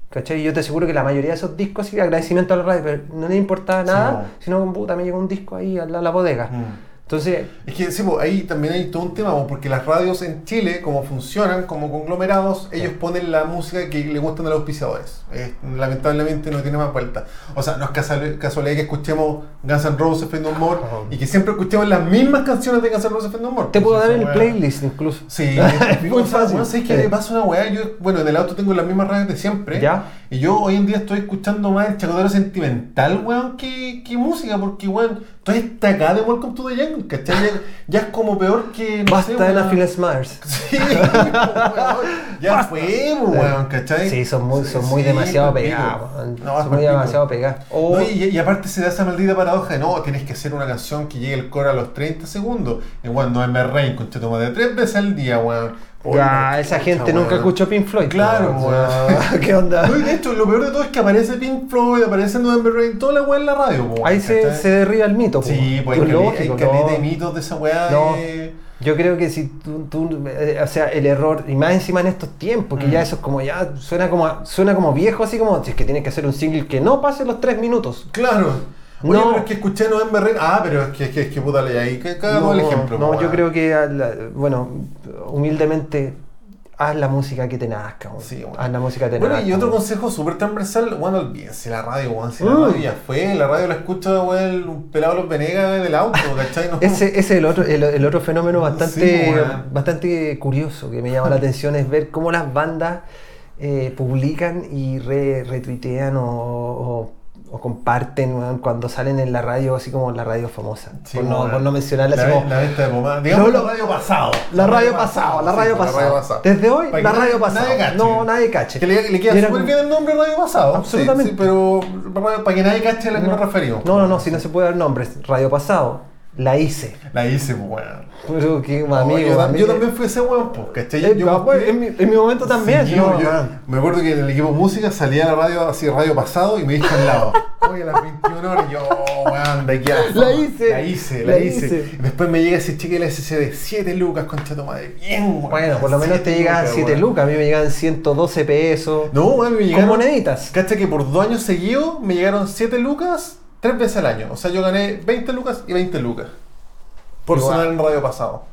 B: ¿Cachai? Y yo te aseguro que la mayoría de esos discos, sí, agradecimiento a la radio, pero no le importaba
A: Sí,
B: nada, sino puta, me llegó un disco ahí a la, la bodega.
A: Mm.
B: Entonces,
A: Es que sí, po, ahí también hay todo un tema, po, porque las radios en Chile, como funcionan como conglomerados, ellos ponen la música que le gustan a los auspiciadores. Eh, lamentablemente no tiene más vuelta. O sea, no es casual- casualidad que escuchemos Guns N' Roses, Fade No More, y que siempre escuchemos las mismas canciones de Guns N' Roses, Fade No More.
B: te puedo
A: Pues
B: dar el
A: weá-
B: playlist incluso.
A: Sí,
B: Muy
A: o sea,
B: fácil.
A: weón, ¿sabes qué
B: Sí.
A: me pasa una weá? Yo, bueno, en el auto tengo las mismas radios de siempre.
B: ¿Ya?
A: Y yo hoy en día estoy escuchando más el chacotero sentimental, weón, que, que música, porque, weón, toda esta acá de Welcome to the Jungle, ¿cachai? Ya, ya es como peor que. no
B: Basta
A: sé,
B: de la Myers.
A: Sí, weón, ya fue, weón, ¿cachai?
B: Sí, son muy, son muy
A: Sí,
B: demasiado pegados. weón.
A: No,
B: son muy demasiado pegados. O-
A: No, y, y aparte se da esa maldita paradoja de no, tienes que hacer una canción que llegue el coro a los 30 segundos. Y weón, no me Rain, con de tres veces al día, weón.
B: Ya,
A: Oye,
B: esa gente nunca
A: weón.
B: escuchó Pink Floyd.
A: Claro, weón.
B: ¿Qué onda?
A: No, y de hecho, lo peor de todo es que aparece Pink Floyd, aparece November Rain, toda la weá en la radio,
B: Ahí se, derriba el mito.
A: Sí, pues hay hay
B: lógico,
A: caleta
B: no.
A: de mitos de esa weá.
B: No.
A: de-
B: Yo creo que si tú, tú, eh, o sea, el error, y más encima en estos tiempos, que
A: Mm.
B: ya eso es como, ya suena como, suena como viejo, así como, si es que tienes que hacer un single que no pase los tres minutos.
A: Claro. Oye,
B: No.
A: pero es que escuché November Rain. Ah, pero es que, es que, es que puta ley ahí. que Caga todo el ejemplo.
B: no, yo creo que, a la- bueno, humildemente, haz la música que te nazca.
A: Sí, bueno.
B: haz la música que te
A: Bueno,
B: nazca.
A: y otro consejo súper transversal, bueno, olvídense la radio, weón. Si la
B: Mm.
A: radio ya fue, la radio la escucha, weón, un pelado de los Venegas del auto, ¿cachai? No.
B: Ese, ese es el otro, el, el otro fenómeno bastante,
A: Sí,
B: bastante curioso que me llama la atención es ver cómo las bandas eh, publican y re- retuitean o, o- o comparten cuando salen en la radio, así como la radio famosa.
A: Sí,
B: por, no, por no mencionarla
A: la,
B: así como.
A: la venta de pomada. Digamos la radio pasado.
B: La radio pasado, la radio pasado. Desde hoy, la radio pasado. No, nadie cache.
A: Que le, le queda súper bien el nombre Radio Pasado.
B: Absolutamente.
A: Sí, sí, pero para que nadie cache a la que nos referimos.
B: No, no, no, si no se puede dar nombres. Radio pasado, la hice.
A: La hice, pues, weón.
B: Pero que
A: No,
B: amigo,
A: yo,
B: amigo.
A: yo también fui ese weón, pues, ¿cachai?
B: Eh,
A: Yo-
B: pues, en, mi, en mi momento también.
A: Sí, yo-
B: man.
A: me acuerdo que en el equipo música salía la radio así, radio pasado, y me dije al lado, oye, a las 21 horas, yo, weón, de aquí a
B: La
A: fama".
B: hice.
A: La hice, la,
B: La
A: hice.
B: hice.
A: Y después me llega ese chique de la SCD, 7 lucas, concha tu madre, bien, weón.
B: Bueno, por lo menos te llegaban 7
A: weón.
B: lucas, a mí me llegaban 112 pesos.
A: No, weón, me
B: con
A: llegaron.
B: moneditas.
A: Cacha que por dos años seguidos me llegaron 7 lucas tres veces al año. O sea, yo gané 20 lucas y 20 lucas. Por
B: Igual.
A: sonar en radio pasado.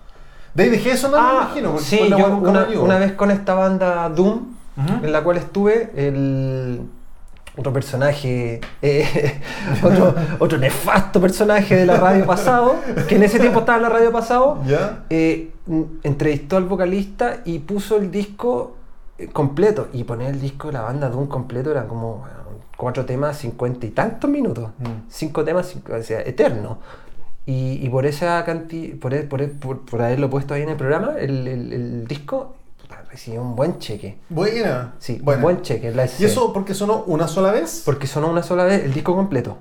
A: De ahí dejé de sonar, me
B: Ah,
A: imagino. porque
B: sí, yo una,
A: me
B: vez con esta banda Doom, en la cual estuve, el otro personaje, eh, otro, otro nefasto personaje de la radio pasado, que en ese tiempo estaba en la radio pasado,
A: ¿Ya?
B: eh, entrevistó al vocalista y puso el disco eh, completo. Y poner el disco de la banda Doom completo eran como cuatro temas, cincuenta y tantos minutos.
A: Mm.
B: Cinco temas, cinco- o sea, eterno. Y, y por esa cantidad, por, por, por- por haberlo puesto ahí en el programa, el, el- el disco recibió un buen cheque.
A: Buena.
B: Sí,
A: Buena.
B: un buen cheque. la
A: ¿Y eso porque sonó una sola vez?
B: Porque sonó una sola vez el disco completo.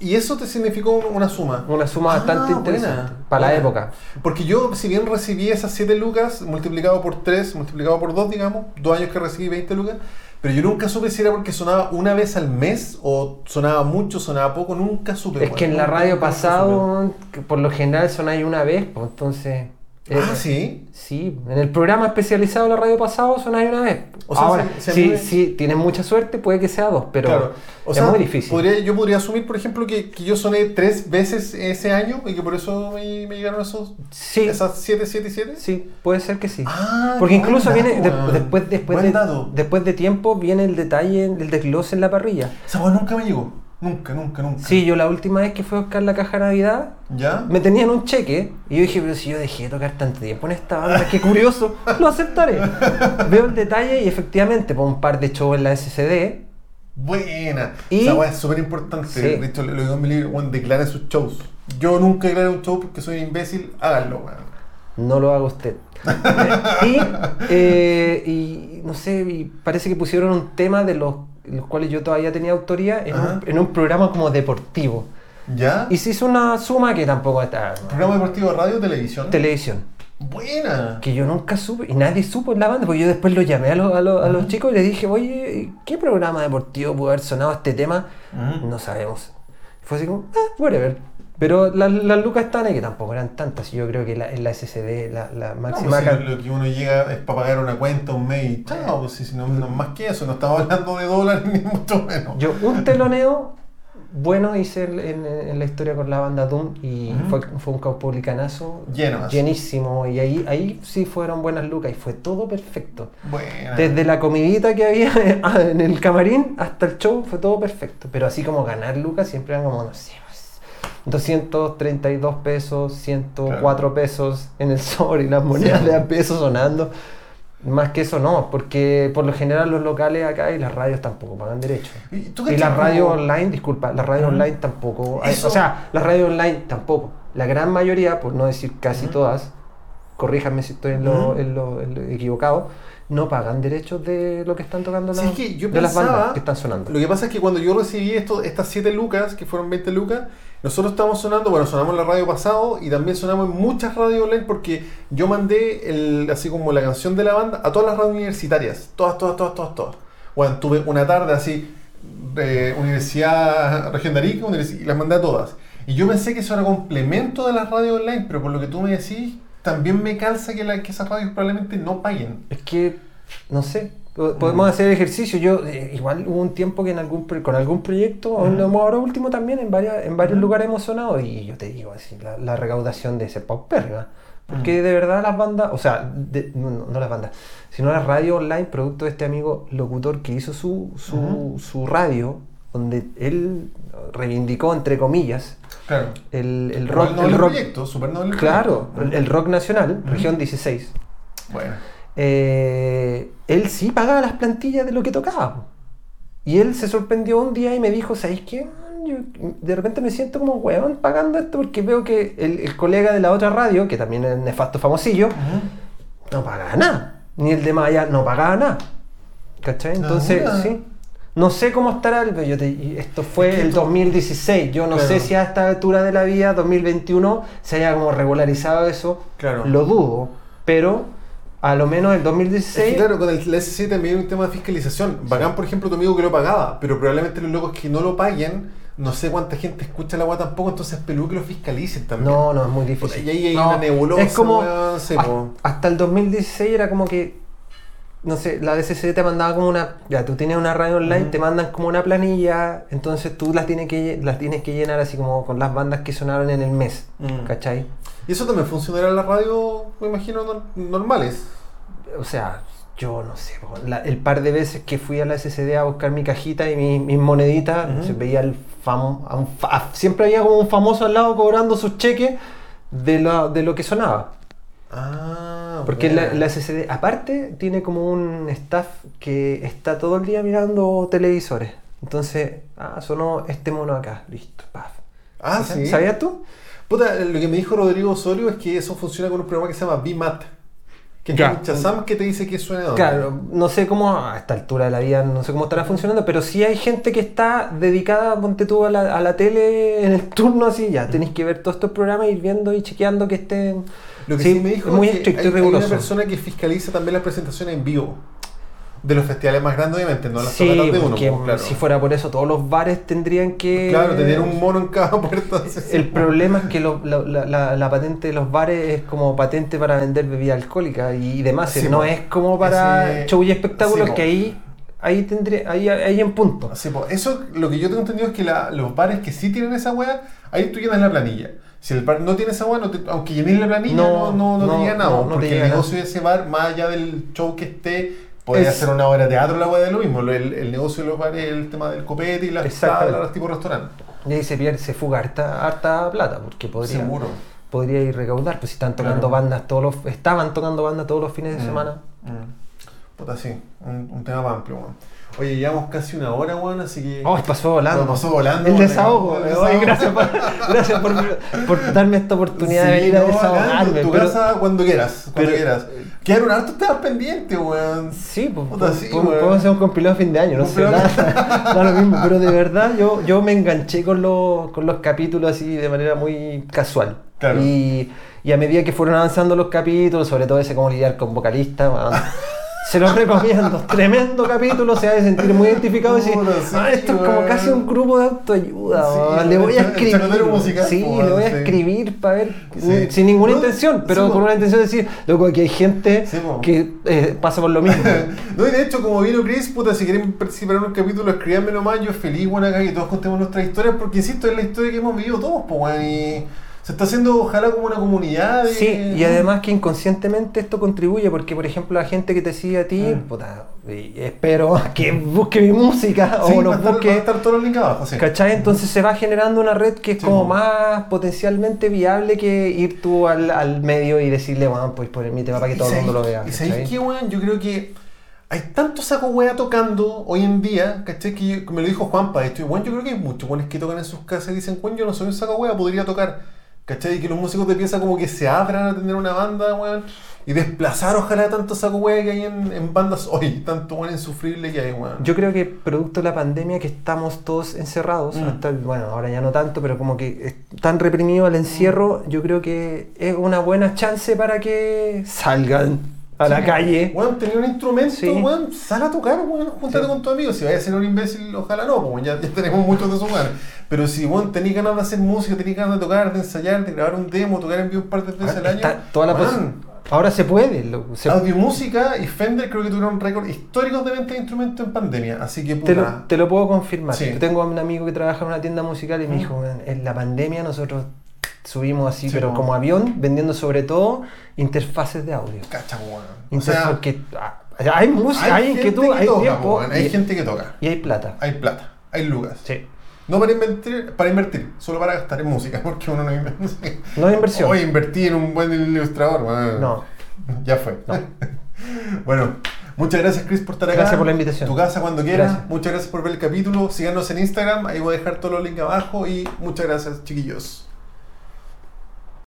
A: ¿Y eso te significó un- una suma?
B: Una suma
A: Ah,
B: bastante
A: buena,
B: interesante para la
A: buena.
B: época.
A: Porque yo, si bien recibí esas 7 lucas, multiplicado por 3, multiplicado por 2, digamos, dos años que recibí 20 lucas, pero yo nunca supe si era porque sonaba una vez al mes o sonaba mucho, sonaba poco, nunca supe.
B: Es que en la radio pasado, por lo general sonáis una vez, pues entonces.
A: Supe.
B: eh,
A: Ah, sí.
B: Sí, en el programa especializado de la radio pasado sonáis una vez.
A: O sea,
B: Ahora,
A: mí me-
B: si tienes mucha suerte, puede que sea dos, pero
A: claro. O
B: es
A: sea,
B: muy difícil.
A: podría- yo podría asumir, por ejemplo, que, que yo soné tres veces ese año y que por eso me, me llegaron esos,
B: Sí,
A: esas 7, 7 y 7.
B: sí, puede ser que sí.
A: Ah,
B: Porque incluso viene, de- después, después, de,
A: dato.
B: después de tiempo, viene el detalle, el desglose en la parrilla.
A: Esa weá nunca me llegó. Nunca, nunca, nunca.
B: Sí, yo la última vez que fui a buscar la caja de Navidad,
A: ¿Ya?
B: me tenían un cheque y yo dije, pero si yo dejé de tocar tanto tiempo en esta banda, qué curioso, lo aceptaré. Veo el detalle y efectivamente, por un par de shows en la SCD,
A: Buena.
B: Y-
A: Esa es súper importante.
B: Sí.
A: De hecho, lo digo en mi libro, declaren sus shows. Yo nunca declaré un show porque soy imbécil, háganlo, weón.
B: no lo haga usted. Y, eh, y no sé, y parece que pusieron un tema de los, los cuales yo todavía tenía autoría en un, en un programa como deportivo.
A: ¿Ya?
B: Y se hizo una suma que tampoco está.
A: ¿Programa deportivo de radio o televisión?
B: Televisión.
A: Buena.
B: Que yo nunca supe, y nadie supo en la banda, porque yo después lo llamé a, los- a los- a los chicos y les dije, oye, ¿qué programa deportivo pudo haber sonado este tema? No sabemos. Fue así como, ah, whatever. Pero las, las lucas están ahí, que tampoco eran tantas. y Yo creo que la, en la SSD, la, la
A: No,
B: máxima.
A: pues, si
B: can-
A: lo, que uno llega es para pagar una cuenta, un mes y chao, pues, si, no, no más que eso, no estamos hablando de dólares ni mucho menos.
B: Yo, un teloneo bueno hice en, en- la historia con la banda Doom y fue, fue un publicanazo
A: Lleno,
B: llenísimo y ahí, ahí sí fueron buenas lucas y fue todo perfecto.
A: Buena.
B: Desde la comidita que había en el camarín hasta el show fue todo perfecto. Pero así como ganar lucas siempre eran como, no sé, pues, 232 pesos, 104 pesos en el sobre y las monedas
A: Sí.
B: de a pesos sonando. Más que eso no, porque por lo general los locales acá y las radios tampoco pagan derecho.
A: ¿Y
B: Y las radios online, disculpa, las radios
A: Ujú.
B: online tampoco. hay- O sea, las radios online tampoco. La gran mayoría, por no decir casi todas, corríjanme si estoy en lo,
A: Ujú.
B: en lo- en lo equivocado, no pagan derechos de lo que están tocando
A: Sí,
B: las-
A: es que yo
B: de las bandas que están sonando.
A: Lo que pasa es que cuando yo recibí esto, estas 7 lucas, que fueron 20 lucas, nosotros estábamos sonando, bueno, sonamos en la radio pasado y también sonamos en muchas radios online porque yo mandé el, así como la canción de la banda a todas las radios universitarias. Todas, todas, todas, todas, todas. Bueno, tuve una tarde así, de Universidad Región de Arica, y las mandé a todas. Y yo pensé que eso era complemento de las radios online, pero por lo que tú me decís, también me calza que, la- que esas radios probablemente no paguen.
B: Es que, no sé, po- podemos
A: Mm.
B: hacer ejercicio. Yo, eh, igual hubo un tiempo que en algún con algún proyecto, ahora último también, en, varias, en varios lugares hemos sonado y yo te digo así, la, la recaudación de ese paupérrima. Porque
A: Ujú.
B: de verdad las bandas, o sea, de- no, no- no las bandas, sino las radios online, producto de este amigo locutor que hizo su, su, su radio, donde él reivindicó, entre comillas,
A: Claro.
B: el, el rock. El rock
A: proyecto, super
B: claro,
A: proyecto.
B: el, rock nacional, región 16.
A: Bueno.
B: eh, él sí pagaba las plantillas de lo que tocaba. Y él se sorprendió un día y me dijo, ¿sabéis qué? Yo de repente me siento como huevón pagando esto porque veo que el, el colega de la otra radio, que también es nefasto famosillo, no pagaba nada. Ni el de Maya no pagaba nada. ¿Cachai? Entonces,
A: Ahora.
B: sí. No sé cómo estará el... yo te- esto fue
A: Es que
B: el
A: tú-
B: 2016. Yo no
A: Claro.
B: sé si a esta altura de la vida, 2021, se haya como regularizado eso.
A: Claro.
B: Lo dudo. Pero a lo menos el
A: Es
B: 2016...
A: que claro, con el S7 también hay un tema de fiscalización. Bacán, por ejemplo, tu amigo que lo pagaba, pero probablemente los locos que no lo paguen, no sé cuánta gente escucha la agua tampoco, entonces peludo que lo fiscalicen también.
B: No, no, es muy difícil.
A: y ahí hay
B: No,
A: una nebulosa,
B: Es como.
A: weón,
B: hasta el 2016 era como que. No sé, la DCC te mandaba como una. Ya, tú tienes una radio online, te mandan como una planilla, entonces tú las tienes, que, las tienes que llenar así como con las bandas que sonaron en el mes.
A: Mm.
B: ¿Cachai?
A: Y eso también funcionará en las radios, me imagino, nor- normales.
B: O sea, yo no sé, la- el par de veces que fui a la SCD a buscar mi cajita y mi- mis moneditas, se veía el famo, a un fa- a- siempre había como un famoso al lado cobrando sus cheques de lo, de lo que sonaba.
A: Ah,
B: Porque la, la SCD, aparte, tiene como un staff que está todo el día mirando televisores. Entonces, ah, sonó este mono acá, listo, paf.
A: Ah, sí.
B: ¿Sabías tú?
A: Puta, lo que me dijo Rodrigo Osorio es que eso funciona con un programa que se llama BMAT. Que es chazam que te dice que suena dónde.
B: Claro, no sé cómo, a esta altura de la vida, no sé cómo estará funcionando, pero sí hay gente que está dedicada, ponte tú, a la, a la tele en el turno así, ya, tenéis que ver todos estos programas, ir viendo y chequeando que estén...
A: Lo que sí, me dijo
B: es muy estricto
A: hay,
B: y
A: hay
B: riguroso.
A: una persona que fiscaliza también las presentaciones en vivo. De los festivales más grandes, obviamente, no las
B: Sí,
A: tocatas de uno. pues, claro.
B: si fuera por eso, todos los bares tendrían que...
A: Claro, tener un mono en cada puerta.
B: El problema es que lo- la, la- la- la patente de los bares es como patente para vender bebida alcohólica y demás,
A: Sí,
B: no
A: po.
B: es como para
A: Ese-
B: show y espectáculos
A: sí,
B: que ahí, ahí tendría, ahí, ahí en punto.
A: Sí, eso, lo que yo tengo entendido es que la- los bares que sí tienen esa weá, ahí tú llenas la planilla. Si el bar no tiene esa weá, no te- aunque llenes la planilla,
B: No,
A: no, no, no
B: no,
A: te llega nada. porque el negocio de ese bar, más allá del show que esté, puede
B: Es-
A: hacer una obra de teatro la weá de lo mismo. El, el negocio de los bares es el tema del copete y las tablas tipo restaurante.
B: Y ahí se pierde, se fuga harta, harta plata, porque podría,
A: Seguro.
B: podría ir recaudar, pues si están tocando
A: Claro.
B: bandas todos los, estaban tocando bandas todos los fines de
A: Mm,
B: semana.
A: mm. Puta, sí, un, un tema más amplio, weón. Oye, llevamos casi una hora, weón, así que.
B: Oh, pasó volando.
A: No, pasó volando,
B: El desahogo.
A: el
B: Oye, gracias por, gracias por, por darme esta oportunidad de venir a
A: no,
B: desahogarme.
A: Tu
B: pero-
A: casa cuando quieras, cuando
B: pero-
A: quieras. Quedaron hartos temas pendientes, weón.
B: Sí, pues
A: sí,
B: podemos hacer un compilado a fin de año, no sé, nada, da lo mismo, pero de verdad yo, yo me enganché con los, con los capítulos así de manera muy casual.
A: Claro.
B: Y, y a medida que fueron avanzando los capítulos, sobre todo ese cómo lidiar con vocalistas, weón, Se los recomiendo. Tremendo capítulo, se va a sentir muy identificado y decir, ah, esto es como casi un grupo de autoayuda.
A: Sí,
B: le voy a escribir.
A: musical,
B: sí,
A: weón,
B: le voy a
A: sí.
B: escribir para ver,
A: Sí.
B: sin ninguna
A: No,
B: intención, pero con una intención de decir, loco, aquí hay gente que eh, pasa por lo mismo.
A: No, y de hecho, como vino Chris, puta, si quieren participar en un capítulo, escríbanme nomás, yo feliz, bueno, acá que todos contemos nuestras historias, porque insisto, es la historia que hemos vivido todos, pues, y se está haciendo, ojalá, como una comunidad. de-
B: Sí, y además que inconscientemente esto contribuye, porque por ejemplo la gente que te sigue a ti,
A: Mm.
B: puta, espero que busque mi música
A: Sí,
B: o
A: va,
B: nos
A: a estar, va a
B: busque,
A: estar links abajo, sí.
B: ¿cachai? Entonces se va generando una red que es
A: Sí,
B: como más potencialmente viable que ir tú al, al medio y decirle, bueno, pues poner mi tema para que todo el mundo lo vea.
A: Y sabéis qué, weón, yo creo que hay tanto saco wea tocando hoy en día, ¿cachai? Que yo- que me lo dijo Juanpa, esto, y bueno, yo creo que hay muchos weones que tocan en sus casas y dicen, weón, yo no soy un saco wea, podría tocar. ¿Cachai? Y que los músicos de pieza como que se abran a tener una banda, weón. Y desplazar ojalá tanto saco wea que hay en, en bandas hoy, tanto weón insufrible que hay, weón.
B: Yo creo que producto de la pandemia que estamos todos encerrados,
A: Mm.
B: hasta bueno, ahora ya no tanto, pero como que es tan reprimido el encierro, yo creo que es una buena chance para que salgan a la calle.
A: Weón, tenía un instrumento,
B: Sí.
A: weón, sal a tocar, weón, júntate
B: Sí.
A: con tu amigo. Si vayas a ser un imbécil, ojalá no, pues ya, ya tenemos muchos de esos weones. Pero si, weón, tenés ganas de hacer música, tenés ganas de tocar, de ensayar, de grabar un demo, tocar en vivo un par de veces al año.
B: Toda la
A: weón,
B: Ahora se puede. lo- se-
A: Audio Música y Fender creo que tuvieron récord históricos de venta de instrumentos en pandemia. Así que,
B: te, lo,
A: puta.
B: te lo puedo confirmar.
A: Sí.
B: Yo tengo un amigo que trabaja en una tienda musical y me
A: Mm.
B: dijo, "Man, en la pandemia nosotros subimos así,
A: Sí,
B: pero como avión, vendiendo sobre todo interfaces de audio.
A: Cacha, weón. O
B: Interfaz-
A: sea,
B: porque, ah, hay música, hay,
A: gente
B: inquietud,
A: que
B: hay
A: toca,
B: tiempo
A: hay
B: y,
A: gente que toca.
B: y hay plata.
A: Hay plata, hay lucas.
B: Sí.
A: No para invertir, para invertir, solo para gastar en música, porque uno no invierte.
B: No es inversión.
A: Oye, invertí en un buen ilustrador.
B: No.
A: Ya fue.
B: No.
A: bueno, muchas gracias Chris por estar acá.
B: Gracias por la invitación.
A: Tu casa cuando quieras.
B: Gracias.
A: Muchas gracias por ver el capítulo. Síganos en Instagram, ahí voy a dejar todos los links abajo y muchas gracias chiquillos.